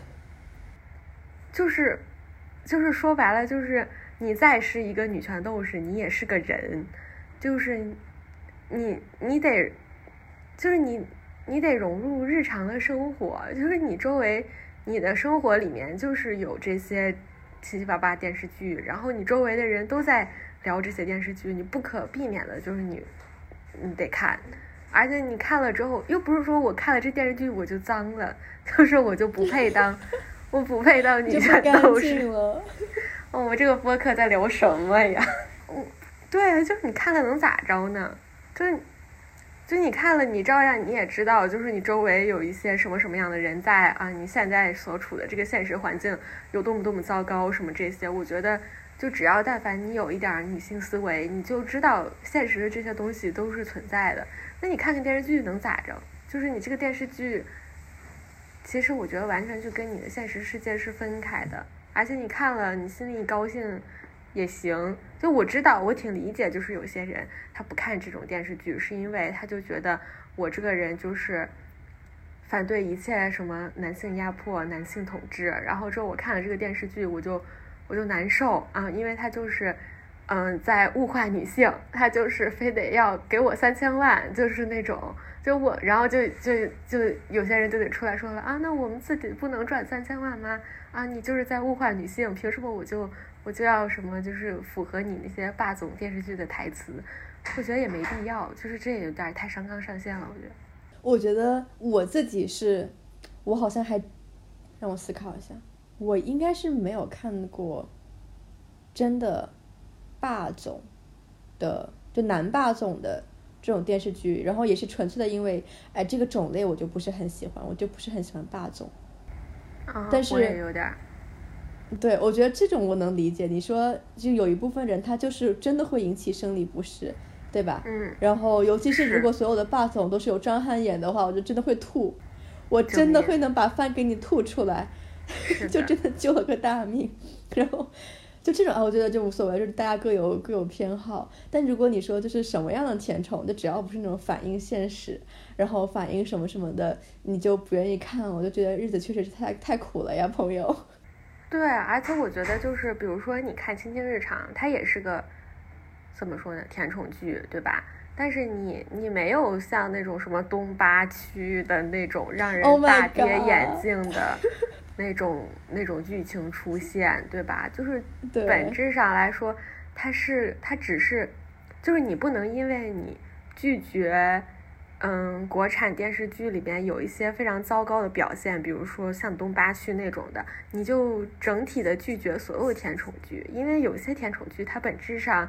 就是就是说白了，就是你再是一个女权斗士，你也是个人。就是你，你得，就是你，你得融入日常的生活。就是你周围，你的生活里面就是有这些七七八八电视剧，然后你周围的人都在聊这些电视剧，你不可避免的就是你，你得看。而且你看了之后，又不是说我看了这电视剧我就脏了，就是我就不配当，我不配当女权斗士。哦，我这个播客在聊什么呀？我。对，就是你看了能咋着呢？就是，就你看了，你照样你也知道，就是你周围有一些什么什么样的人在啊，你现在所处的这个现实环境有多么多么糟糕，什么这些，我觉得就只要但凡你有一点女性思维，你就知道现实的这些东西都是存在的。那你看看电视剧能咋着？就是你这个电视剧，其实我觉得完全就跟你的现实世界是分开的，而且你看了，你心里高兴。也行，就我知道，我挺理解，就是有些人他不看这种电视剧，是因为他就觉得我这个人就是反对一切什么男性压迫、男性统治，然后之后我看了这个电视剧，我就我就难受啊，因为他就是嗯在物化女性，他就是非得要给我三千万，就是那种就我，然后就就就有些人就得出来说了啊，那我们自己不能赚三千万吗？啊，你就是在物化女性，凭什么我就？我就要什么，就是符合你那些霸总电视剧的台词，我觉得也没必要，就是这也有点太上纲上线了。我觉得，我觉得我自己是，我好像还让我思考一下，我应该是没有看过真的霸总的，就男霸总的这种电视剧，然后也是纯粹的因为，哎，这个种类我就不是很喜欢，我就不是很喜欢霸总。但是有点。对，我觉得这种我能理解。你说，就有一部分人他就是真的会引起生理不适，对吧？嗯。然后，尤其是如果所有的霸总都是由张翰演的话，我就真的会吐，我真的会能把饭给你吐出来，[laughs] 就真的救了个大命。[laughs] 然后，就这种啊，我觉得就无所谓，就是大家各有各有偏好。但如果你说就是什么样的甜宠，就只要不是那种反映现实，然后反映什么什么的，你就不愿意看，我就觉得日子确实是太太苦了呀，朋友。[laughs] 对，而且我觉得就是，比如说你看《卿卿日常》，它也是个怎么说呢，甜宠剧，对吧？但是你你没有像那种什么东八区的那种让人大跌眼镜的那种那种剧情出现，对吧？就是本质上来说，它是它只是，就是你不能因为你拒绝，嗯，国产电视剧里边有一些非常糟糕的表现，比如说像东八区那种的，你就整体的拒绝所有甜宠剧，因为有些甜宠剧它本质上。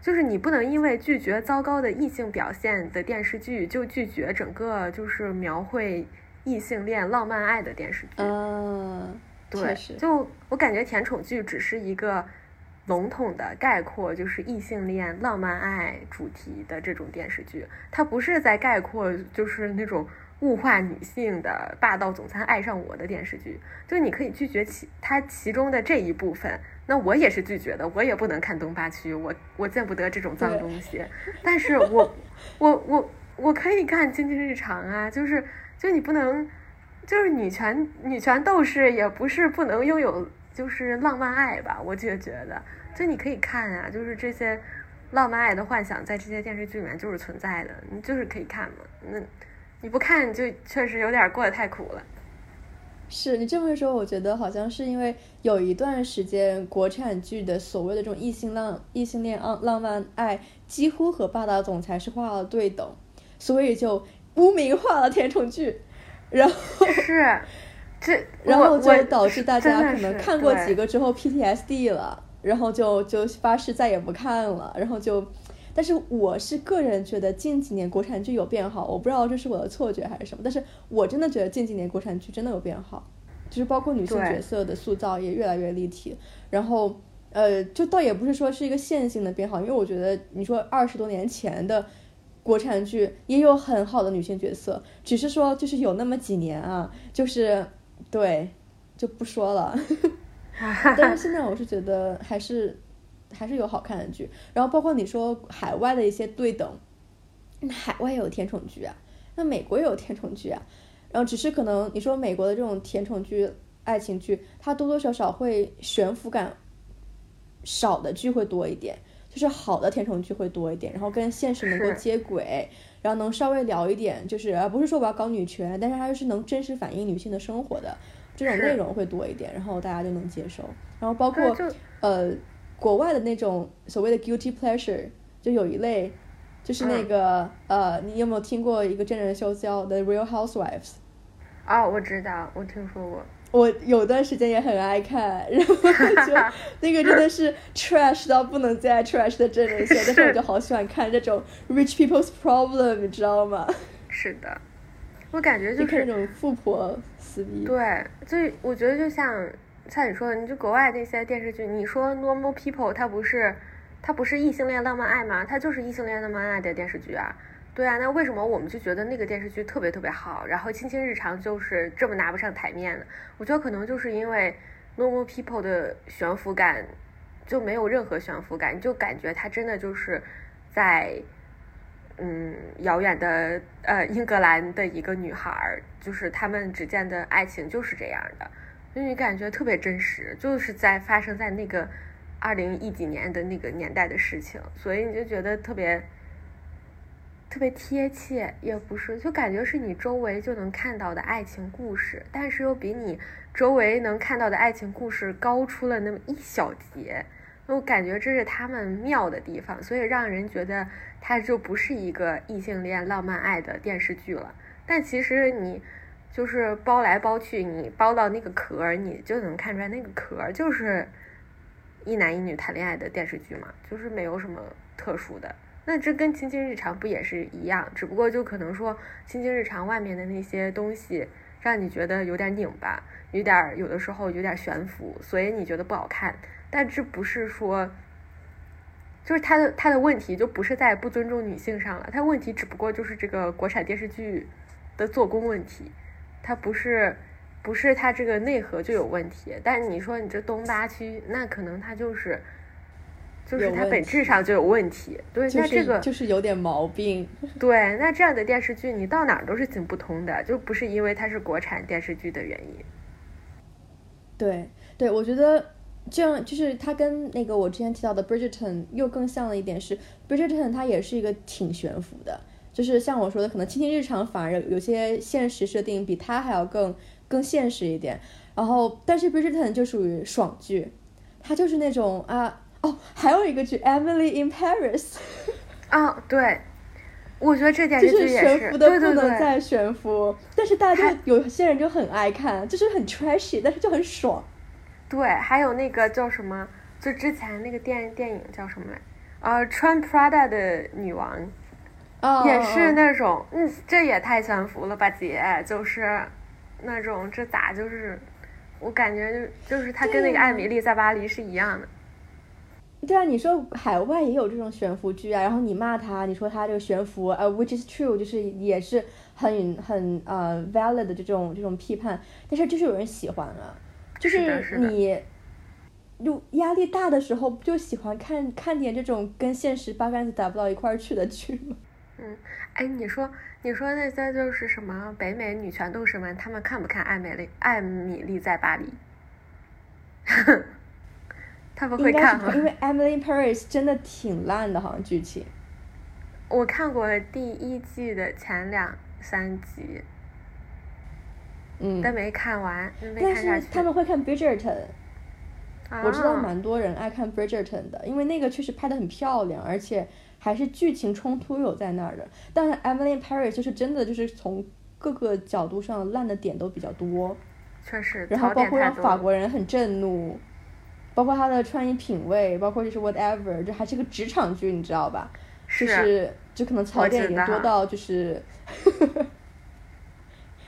就是你不能因为拒绝糟糕的异性表现的电视剧，就拒绝整个就是描绘异性恋浪漫爱的电视剧。嗯，对，就我感觉甜宠剧只是一个笼统的概括，就是异性恋浪漫爱主题的这种电视剧，它不是在概括就是那种物化女性的霸道总裁爱上我的电视剧。就你可以拒绝其它其中的这一部分。那我也是拒绝的，我也不能看东八区，我我见不得这种脏东西。但是我 [laughs] 我我我可以看《经济日常》啊，就是就你不能，就是女权女权斗士也不是不能拥有就是浪漫爱吧？我就觉得，就你可以看啊，就是这些浪漫爱的幻想在这些电视剧里面就是存在的，你就是可以看嘛。那你不看就确实有点过得太苦了。是你这么说，我觉得好像是因为有一段时间国产剧的所谓的这种异性浪、异性恋浪浪漫爱几乎和霸道总裁是画了对等，所以就污名化了甜宠剧，然后是这，[laughs] 然后就导致大家可能看过几个之后 PTSD 了，然后就就发誓再也不看了，然后就。但是我是个人觉得近几年国产剧有变好，我不知道这是我的错觉还是什么，但是我真的觉得近几年国产剧真的有变好，就是包括女性角色的塑造也越来越立体。然后，呃，就倒也不是说是一个线性的变好，因为我觉得你说二十多年前的国产剧也有很好的女性角色，只是说就是有那么几年啊，就是对就不说了。[laughs] 但是现在我是觉得还是。还是有好看的剧，然后包括你说海外的一些对等，海外也有甜宠剧啊，那美国也有甜宠剧啊，然后只是可能你说美国的这种甜宠剧、爱情剧，它多多少少会悬浮感少的剧会多一点，就是好的甜宠剧会多一点，然后跟现实能够接轨，然后能稍微聊一点，就是而不是说我要搞女权，但是它又是能真实反映女性的生活的这种内容会多一点，然后大家就能接受，然后包括呃。国外的那种所谓的 guilty pleasure，就有一类，就是那个呃，你有没有听过一个真人秀叫《The Real Housewives》？哦，我知道，我听说过。我有段时间也很爱看，然后就那个真的是 trash 到不能再 trash 的真人秀，但是我就好喜欢看这种 rich people's problem，你知道吗？是的，我感觉就是那种富婆撕逼。对，所以我觉得就像。像你说的，你就国外那些电视剧，你说 Normal People，它不是，它不是异性恋浪漫爱吗？它就是异性恋浪漫爱的电视剧啊。对啊，那为什么我们就觉得那个电视剧特别特别好，然后《卿卿日常》就是这么拿不上台面呢？我觉得可能就是因为 Normal People 的悬浮感就没有任何悬浮感，就感觉它真的就是在，嗯，遥远的呃英格兰的一个女孩，就是他们之间的爱情就是这样的。就你感觉特别真实，就是在发生在那个二零一几年的那个年代的事情，所以你就觉得特别特别贴切，也不是，就感觉是你周围就能看到的爱情故事，但是又比你周围能看到的爱情故事高出了那么一小节，我感觉这是他们妙的地方，所以让人觉得它就不是一个异性恋浪漫爱的电视剧了，但其实你。就是包来包去，你包到那个壳，你就能看出来那个壳就是一男一女谈恋爱的电视剧嘛，就是没有什么特殊的。那这跟《亲亲日常》不也是一样？只不过就可能说，《亲亲日常》外面的那些东西让你觉得有点拧巴，有点有的时候有点悬浮，所以你觉得不好看。但这不是说，就是他的他的问题就不是在不尊重女性上了，他问题只不过就是这个国产电视剧的做工问题。它不是，不是它这个内核就有问题，但你说你这东八区，那可能它就是，就是它本质上就有问题。对，那这个就是有点毛病。[laughs] 对，那这样的电视剧你到哪儿都是行不通的，就不是因为它是国产电视剧的原因。对，对，我觉得这样就是它跟那个我之前提到的 Bridgerton 又更像了一点，是 Bridgerton 它也是一个挺悬浮的，就是像我说的，可能亲亲日常反而有些现实设定比它还要更更现实一点。然后，但是 Bridgerton 就属于爽剧，它就是那种啊哦，还有一个剧 Emily in Paris，啊 [laughs] 对，我觉得这点就是悬浮的不能再悬浮，但是大家有些人就很爱看，就是很 trashy，但是就很爽。对，还有那个叫什么，就之前那个电电影叫什么来？呃，穿 Prada 的女王，也是那种，嗯，这也太悬浮了吧，姐，就是那种，这咋就是？我感觉就就是他跟那个艾米丽在巴黎是一样的。对啊，你说海外也有这种悬浮剧啊，然后你骂他，你说他这个悬浮，呃，which is true，就是也是很很呃 valid 的这种这种批判，但是就是有人喜欢啊，就是你就压力大的时候，不就喜欢看看点这种跟现实八竿子打不到一块儿去的剧吗？[laughs] 嗯，哎，你说。你说那些就是什么北美女权斗士们，他们看不看《艾美丽艾米丽在巴黎》？[laughs] 他们会看吗？因为《Emily Paris》真的挺烂的，好像剧情。我看过第一季的前两三集，嗯，但没看完，没看下去。他们会看《Bridgerton》，我知道蛮多人爱看《Bridgerton》的，因为那个确实拍的很漂亮，而且。还是剧情冲突有在那儿的，但是 Emily Paris 就是真的就是从各个角度上烂的点都比较多，确实，然后包括让法国人很震怒，包括他的穿衣品味，包括就是 whatever，这还是个职场剧，你知道吧？就是就可能槽点已经多到就是，[laughs]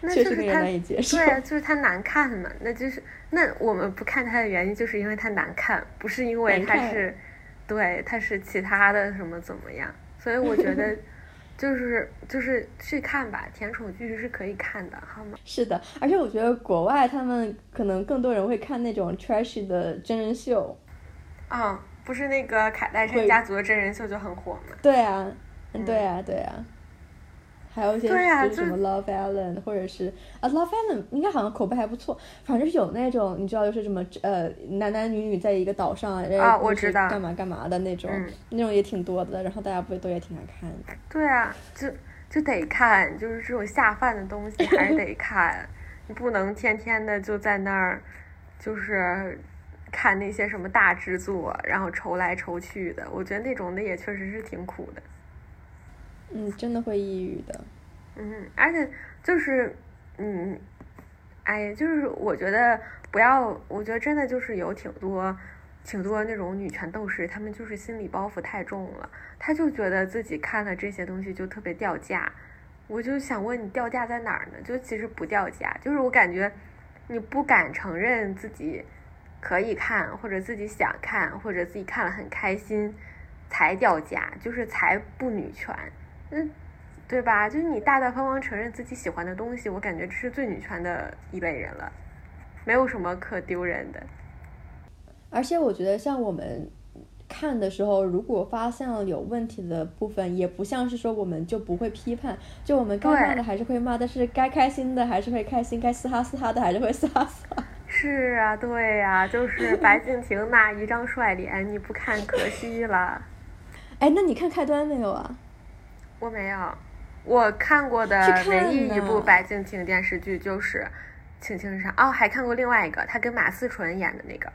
确实令人难以接受。对，就是他难看嘛，那就是那我们不看他的原因就是因为它难看，不是因为他是。对，他是其他的什么怎么样？所以我觉得，就是就是去看吧，甜宠剧是可以看的，好吗？是的，而且我觉得国外他们可能更多人会看那种 trashy 的真人秀。嗯，不是那个凯戴珊家族的真人秀就很火吗？对啊，对啊，对啊。还有一些就是什么 Love Island，或者是啊 Love Island 应该好像口碑还不错，反正有那种你知道就是什么呃男男女女在一个岛上啊我知道干嘛干嘛的那种，那种也挺多的，然后大家不都也挺爱看的。对啊，就就得看，就是这种下饭的东西还是得 [laughs] 看，你不能天天的就在那儿就是看那些什么大制作，然后愁来愁去的，我觉得那种的也确实是挺苦的。嗯，真的会抑郁的。嗯，而且就是，嗯，哎，就是我觉得不要，我觉得真的就是有挺多，挺多那种女权斗士，他们就是心理包袱太重了，他就觉得自己看了这些东西就特别掉价。我就想问你，掉价在哪儿呢？就其实不掉价，就是我感觉你不敢承认自己可以看，或者自己想看，或者自己看了很开心才掉价，就是才不女权。嗯，对吧？就是你大大方方承认自己喜欢的东西，我感觉这是最女权的一类人了，没有什么可丢人的。而且我觉得，像我们看的时候，如果发现了有问题的部分，也不像是说我们就不会批判，就我们该骂的还是会骂，但是该开心的还是会开心，该嘶哈嘶哈的还是会嘶哈嘶哈。[laughs] 是啊，对呀，就是白 [laughs] 敬亭那一张帅脸，你不看可惜了。哎，那你看开端没有啊？我没有，我看过的唯一一部白敬亭电视剧就是《青青山》哦，还看过另外一个，他跟马思纯演的那个，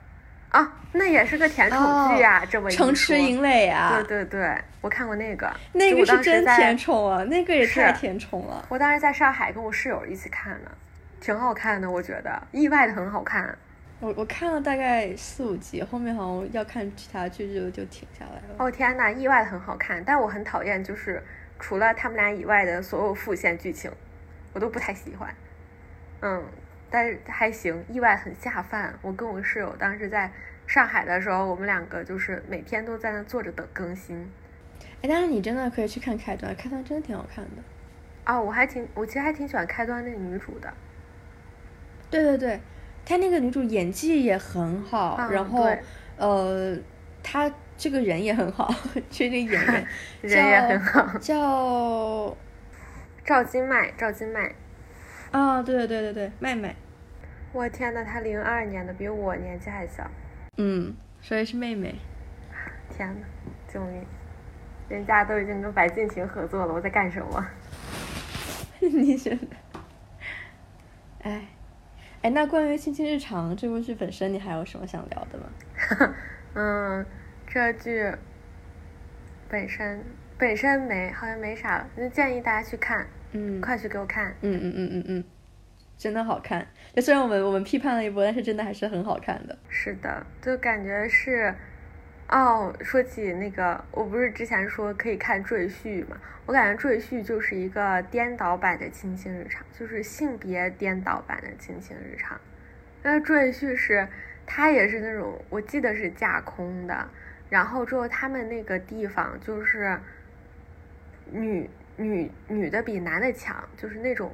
啊，那也是个甜宠剧啊，这么一说。城池营垒啊。对对对，我看过那个。那个是真甜宠啊，那个也太甜宠了。我当时在上海跟我室友一起看的，挺好看的，我觉得意外的很好看。我我看了大概四五集，后面好像要看其他剧就就停下来了。哦天呐，意外的很好看，但我很讨厌就是。除了他们俩以外的所有副线剧情，我都不太喜欢。嗯，但是还行，意外很下饭。我跟我室友当时在上海的时候，我们两个就是每天都在那坐着等更新。哎，但是你真的可以去看开端，开端真的挺好看的。啊，我还挺，我其实还挺喜欢开端那个女主的。对对对，她那个女主演技也很好，然后呃，她。这个人也很好，[laughs] 这个演员 [laughs] 人也很好，叫赵今麦，赵今麦。啊，对对对对对，麦麦。我天呐，她零二年的，比我年纪还小。嗯，所以是妹妹。天呐，救命！人家都已经跟白敬亭合作了，我在干什么？[laughs] 你觉得？哎，哎，那关于《亲亲日常》这部剧本身，你还有什么想聊的吗？嗯，这剧本身本身没，好像没啥了，就建议大家去看。嗯，快去给我看。嗯嗯嗯嗯嗯，真的好看。就虽然我们我们批判了一波，但是真的还是很好看的。是的，就感觉是。哦，说起那个，我不是之前说可以看《赘婿》嘛？我感觉《赘婿》就是一个颠倒版的《亲亲日常》，就是性别颠倒版的《亲亲日常》。那《赘婿》是，他也是那种，我记得是架空的，然后之后他们那个地方就是女女女的比男的强，就是那种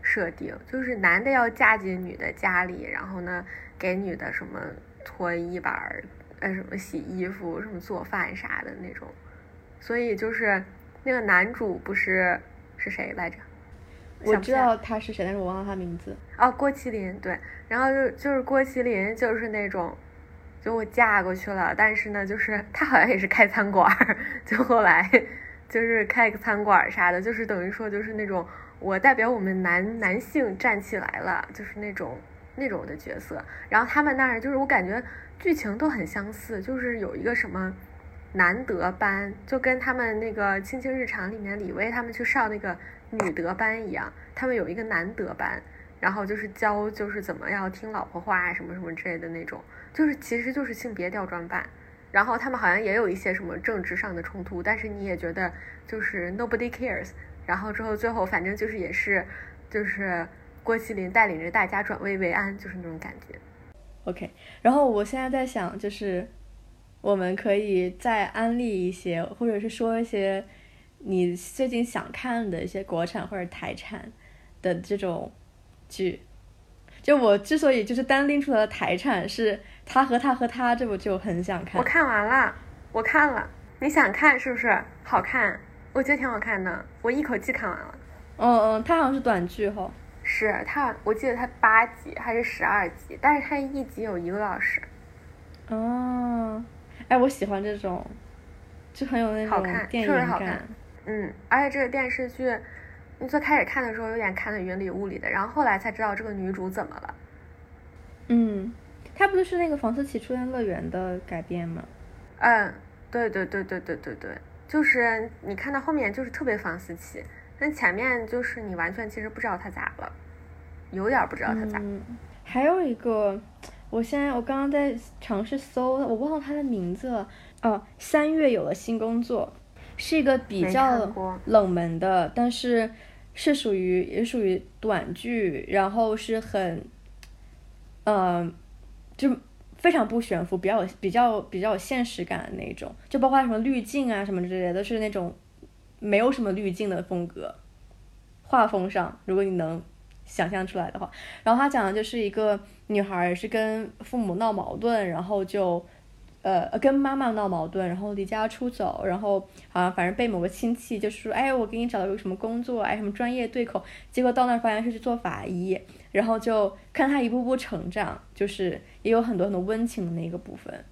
设定，就是男的要嫁进女的家里，然后呢给女的什么脱衣板。呃，什么洗衣服，什么做饭啥的那种，所以就是那个男主不是是谁来着？我知道他是谁，但是我忘了他名字。哦，郭麒麟，对，然后就就是郭麒麟，就是那种，就我嫁过去了，但是呢，就是 [laughs] 他好像也是开餐馆儿，就后来就是开个餐馆儿啥的，就是等于说就是那种我代表我们男男性站起来了，就是那种那种的角色。然后他们那儿就是我感觉。剧情都很相似，就是有一个什么男德班，就跟他们那个《青青日常》里面李薇他们去上那个女德班一样，他们有一个男德班，然后就是教就是怎么要听老婆话什么什么之类的那种，就是其实就是性别调转版。然后他们好像也有一些什么政治上的冲突，但是你也觉得就是 nobody cares。然后之后最后反正就是也是就是郭麒麟带领着大家转危为安，就是那种感觉。OK，然后我现在在想，就是我们可以再安利一些，或者是说一些你最近想看的一些国产或者台产的这种剧。就我之所以就是单拎出来的台产，是他和他和他这部就很想看。我看完了，我看了，你想看是不是？好看，我觉得挺好看的，我一口气看完了。嗯嗯，它好像是短剧哈。是他，我记得他八集还是十二集，但是他一集有一个小时。哦，哎，我喜欢这种，就很有那种电影感。嗯，而且这个电视剧，你最开始看的时候有点看的云里雾里的，然后后来才知道这个女主怎么了。嗯，它不就是那个房思琪初恋乐园的改编吗？嗯，对对对对对对对，就是你看到后面就是特别房思琪。但前面就是你完全其实不知道他咋了，有点不知道他咋。还有一个，我现在我刚刚在尝试搜，我忘了他的名字了。哦，三月有了新工作，是一个比较冷门的，但是是属于也属于短剧，然后是很，嗯，就非常不悬浮，比较有比较比较有现实感的那种，就包括什么滤镜啊什么之类的，都是那种。没有什么滤镜的风格，画风上，如果你能想象出来的话，然后他讲的就是一个女孩是跟父母闹矛盾，然后就，呃，跟妈妈闹矛盾，然后离家出走，然后好像反正被某个亲戚就是说，哎，我给你找了个什么工作，哎，什么专业对口，结果到那儿发现是去做法医，然后就看他一步步成长，就是也有很多很多温情的那个部分。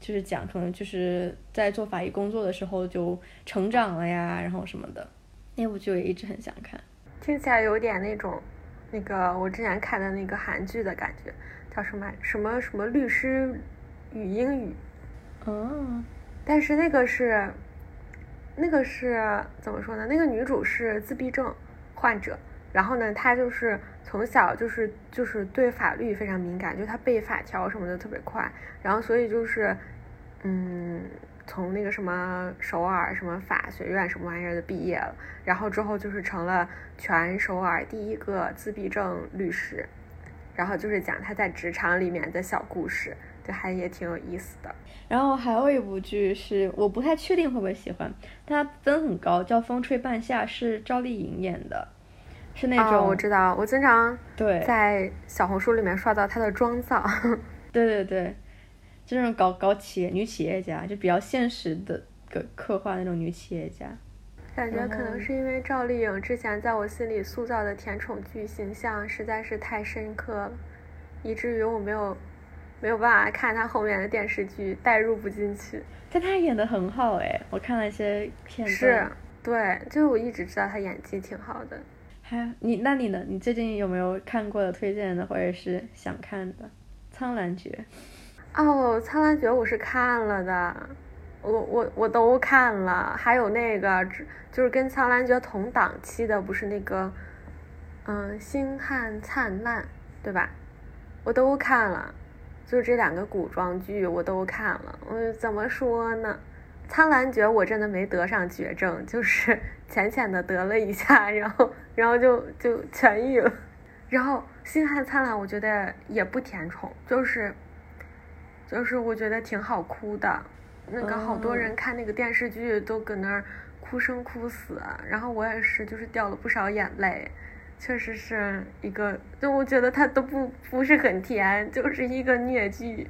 就是讲，可能就是在做法医工作的时候就成长了呀，然后什么的，那部剧我也一直很想看。听起来有点那种，那个我之前看的那个韩剧的感觉，叫什么什么什么律师与英语。哦。但是那个是，那个是怎么说呢？那个女主是自闭症患者，然后呢，她就是从小就是就是对法律非常敏感，就她背法条什么的特别快，然后所以就是。嗯，从那个什么首尔什么法学院什么玩意儿的毕业了，然后之后就是成了全首尔第一个自闭症律师，然后就是讲他在职场里面的小故事，就还也挺有意思的。然后还有一部剧是我不太确定会不会喜欢，它分很高，叫《风吹半夏》，是赵丽颖演的，是那种我知道，我经常对在小红书里面刷到她的妆造，[laughs] 对对对。就那种搞搞企业女企业家，就比较现实的个刻画那种女企业家。感觉可能是因为赵丽颖之前在我心里塑造的甜宠剧形象实在是太深刻了，以至于我没有没有办法看他后面的电视剧，代入不进去。但他演的很好哎，我看了一些片段。是，对，就是我一直知道他演技挺好的。还你那你呢？你最近有没有看过的推荐的，或者是想看的《苍兰诀》？哦，《苍兰诀》我是看了的，我我我都看了。还有那个，就是跟《苍兰诀》同档期的，不是那个，嗯，《星汉灿烂》，对吧？我都看了，就这两个古装剧我都看了。我怎么说呢？《苍兰诀》我真的没得上绝症，就是 [laughs] 浅浅的得了一下，然后然后就就痊愈了。然后《星汉灿烂》我觉得也不甜宠，就是就是我觉得挺好哭的。那个好多人看那个电视剧都搁那儿哭生哭死，然后我也是，就是掉了不少眼泪。确实是一个，就我觉得它都不不是很甜，就是一个虐剧。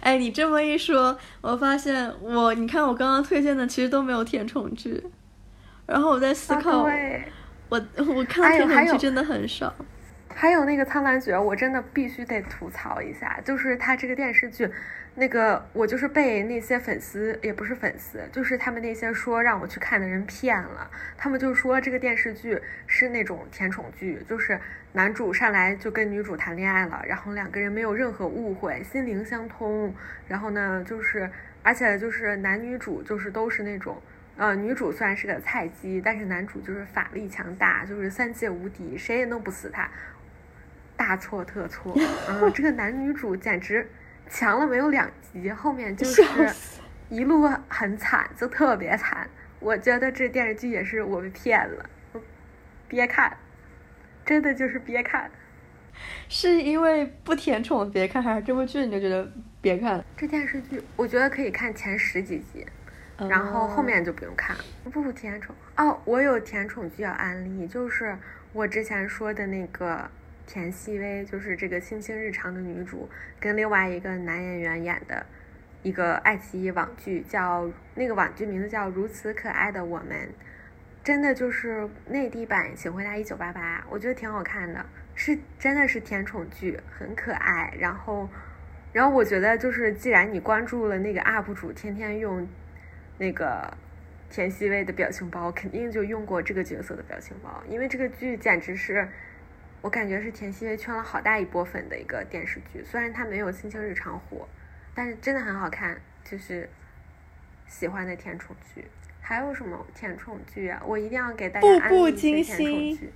哎，你这么一说，我发现我，你看我刚刚推荐的其实都没有甜宠剧，然后我在思考，我我看甜宠剧真的很少。还有那个《苍兰诀》，我真的必须得吐槽一下，就是他这个电视剧。那个我就是被那些粉丝，也不是粉丝，就是他们那些说让我去看的人骗了。他们就说这个电视剧是那种甜宠剧，就是男主上来就跟女主谈恋爱了，然后两个人没有任何误会，心灵相通。然后呢，就是而且就是男女主就是都是那种，呃，女主虽然是个菜鸡，但是男主就是法力强大，就是三界无敌，谁也弄不死他。大错特错，嗯，这个男女主简直。强了没有两集，后面就是一路很惨，就特别惨。我觉得这电视剧也是我被骗了，别看，真的就是别看。是因为不甜宠别看，还是这部剧你就觉得别看了？这电视剧我觉得可以看前十几集，然后后面就不用看了。不甜宠哦，我有甜宠剧要安利，就是我之前说的那个。田曦薇就是这个《卿卿日常》的女主，跟另外一个男演员演的一个爱奇艺网剧，叫那个网剧名字叫《如此可爱的我们》，真的就是内地版《请回答一九八八》，我觉得挺好看的，是真的是甜宠剧，很可爱。然后，然后我觉得就是既然你关注了那个 UP 主，天天用那个田曦薇的表情包，肯定就用过这个角色的表情包，因为这个剧简直是。我感觉是田曦薇圈了好大一波粉的一个电视剧，虽然它没有《卿卿日常》火，但是真的很好看，就是喜欢的甜宠剧。还有什么甜宠剧啊？我一定要给大家安利一些甜宠剧。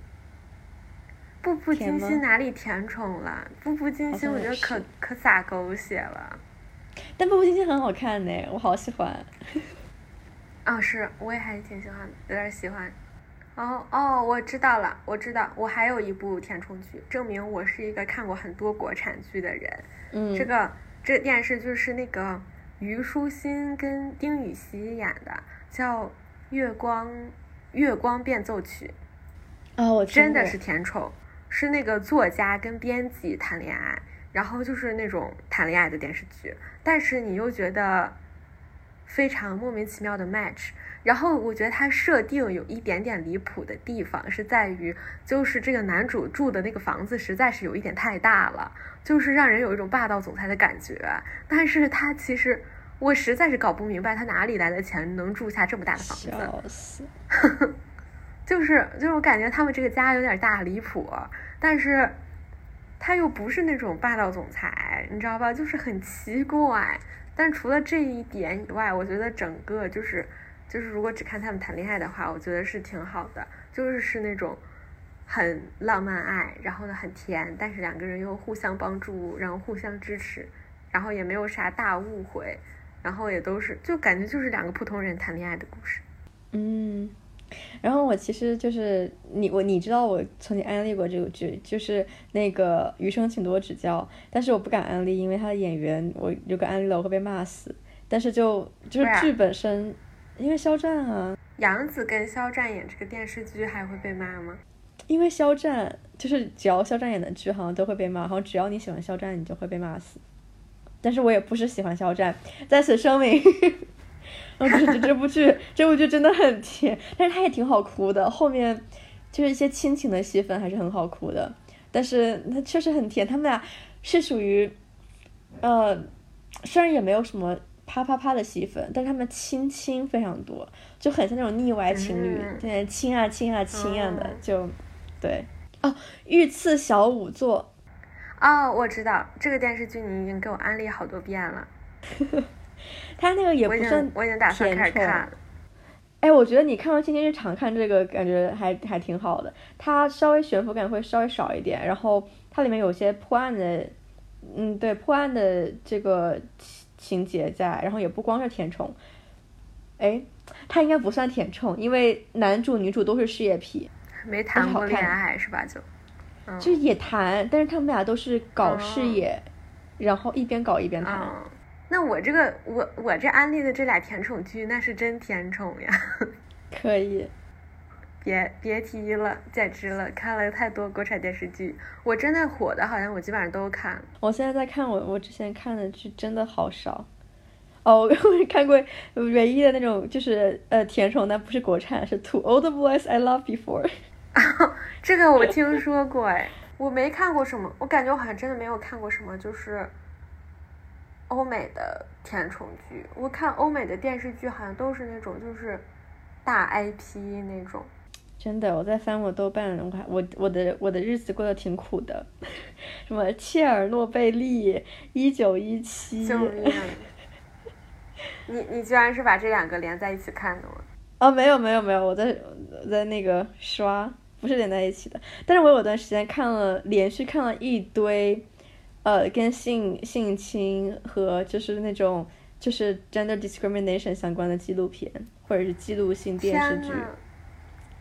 步步惊心哪里甜宠了？步步惊心我觉得可可撒狗血了。但步步惊心很好看呢，我好喜欢。啊，是，我也还是挺喜欢，有点喜欢。哦哦，我知道了，我知道，我还有一部填充剧，证明我是一个看过很多国产剧的人。嗯，这个这电视剧是那个虞书欣跟丁禹兮演的，叫《月光月光变奏曲》。哦，我真的是甜宠，是那个作家跟编辑谈恋爱，然后就是那种谈恋爱的电视剧，但是你又觉得非常莫名其妙的 match。然后我觉得他设定有一点点离谱的地方，是在于就是这个男主住的那个房子实在是有一点太大了，就是让人有一种霸道总裁的感觉。但是他其实我实在是搞不明白他哪里来的钱能住下这么大的房子。笑死 [laughs] 就是就是我感觉他们这个家有点大离谱，但是他又不是那种霸道总裁，你知道吧？就是很奇怪。但除了这一点以外，我觉得整个就是。就是如果只看他们谈恋爱的话，我觉得是挺好的，就是是那种很浪漫爱，然后呢很甜，但是两个人又互相帮助，然后互相支持，然后也没有啥大误会，然后也都是就感觉就是两个普通人谈恋爱的故事。嗯，然后我其实就是你我你知道我曾经安利过这个剧，就是那个余生请多指教，但是我不敢安利，因为他的演员我如果安利了我会被骂死，但是就就是剧本身。因为肖战啊，杨紫跟肖战演这个电视剧还会被骂吗？因为肖战就是只要肖战演的剧好像都会被骂，好像只要你喜欢肖战，你就会被骂死。但是我也不是喜欢肖战，在此声明。我觉得这部剧这部剧真的很甜，但是它也挺好哭的，后面就是一些亲情的戏份还是很好哭的。但是它确实很甜，他们俩是属于。呃，虽然也没有什么啪啪啪的戏份，但是他们亲亲非常多，就很像那种腻歪情侣，嗯现在亲啊亲啊亲啊的，嗯就对。哦，御赐小仵作，哦，我知道这个电视剧，你已经给我安利好多遍了，[laughs] 他那个也不算经我已经打算开始看了。哎，我觉得你看完《青青日常》看这个，感觉还还挺好的。它稍微悬浮感会稍微少一点，然后它里面有些破案的，嗯，对，破案的这个情情节在，然后也不光是甜宠。哎，他应该不算甜宠，因为男主女主都是事业皮，没谈过好恋爱是吧？就，嗯就是也谈，但是他们俩都是搞事业，然后一边搞一边谈。嗯，那我这个我我这安利的这俩甜宠剧，那是真甜宠呀！[laughs] 可以，别别提了，简直了！看了太多国产电视剧，我真的火的，好像我基本上都看了。我现在在看我我之前看的剧真的好少。哦，我 [laughs] 我看过唯一的那种就是呃甜宠，但不是国产，是《To All the Boys I Loved Before》。[laughs] 这个我听说过，哎，我没看过什么，我感觉我好像真的没有看过什么，就是欧美的甜宠剧。我看欧美的电视剧好像都是那种就是大 IP 那种。真的，我在翻我豆瓣，我还我我的我的日子过得挺苦的，什么切尔诺贝利、一九一七，[laughs] 救命！你你居然是把这两个连在一起看的吗？哦，没有没有没有，我在我在那个刷，不是连在一起的。但是我有段时间看了，连续看了一堆，呃，跟性性侵和就是那种就是 gender discrimination 相关的纪录片或者是记录性电视剧，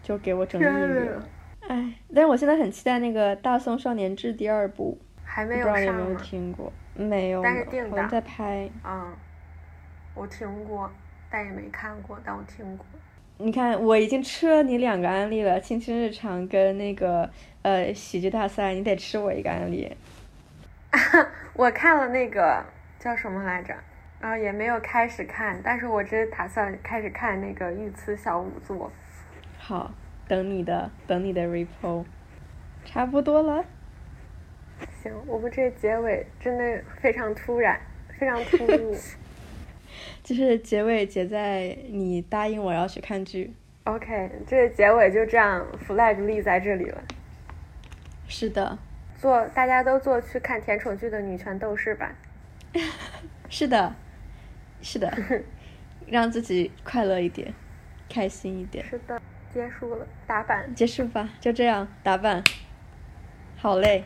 就给我整抑郁了。哎，但是我现在很期待那个《大宋少年志》第二部，还没不知道你有没有上吗？听过？没有，但是定好像档在拍。嗯，我听过，但也没看过，但我听过。你看，我已经吃了你两个案例了，《青青日常》跟那个呃喜剧大赛，你得吃我一个安利。[laughs] 我看了那个叫什么来着，然后也没有开始看，但是我只打算开始看那个《御赐小仵作》。好，等你的，等你的 report，差不多了。行，我们这结尾真的非常突然，非常突兀。[laughs] 就是结尾结在你答应我要去看剧。OK，这结尾就这样 flag 立在这里了。是的，做大家都做去看甜宠剧的女权斗士吧。是的，是的，[laughs] 让自己快乐一点，开心一点。是的，结束了，打板。结束吧，就这样打板。好嘞。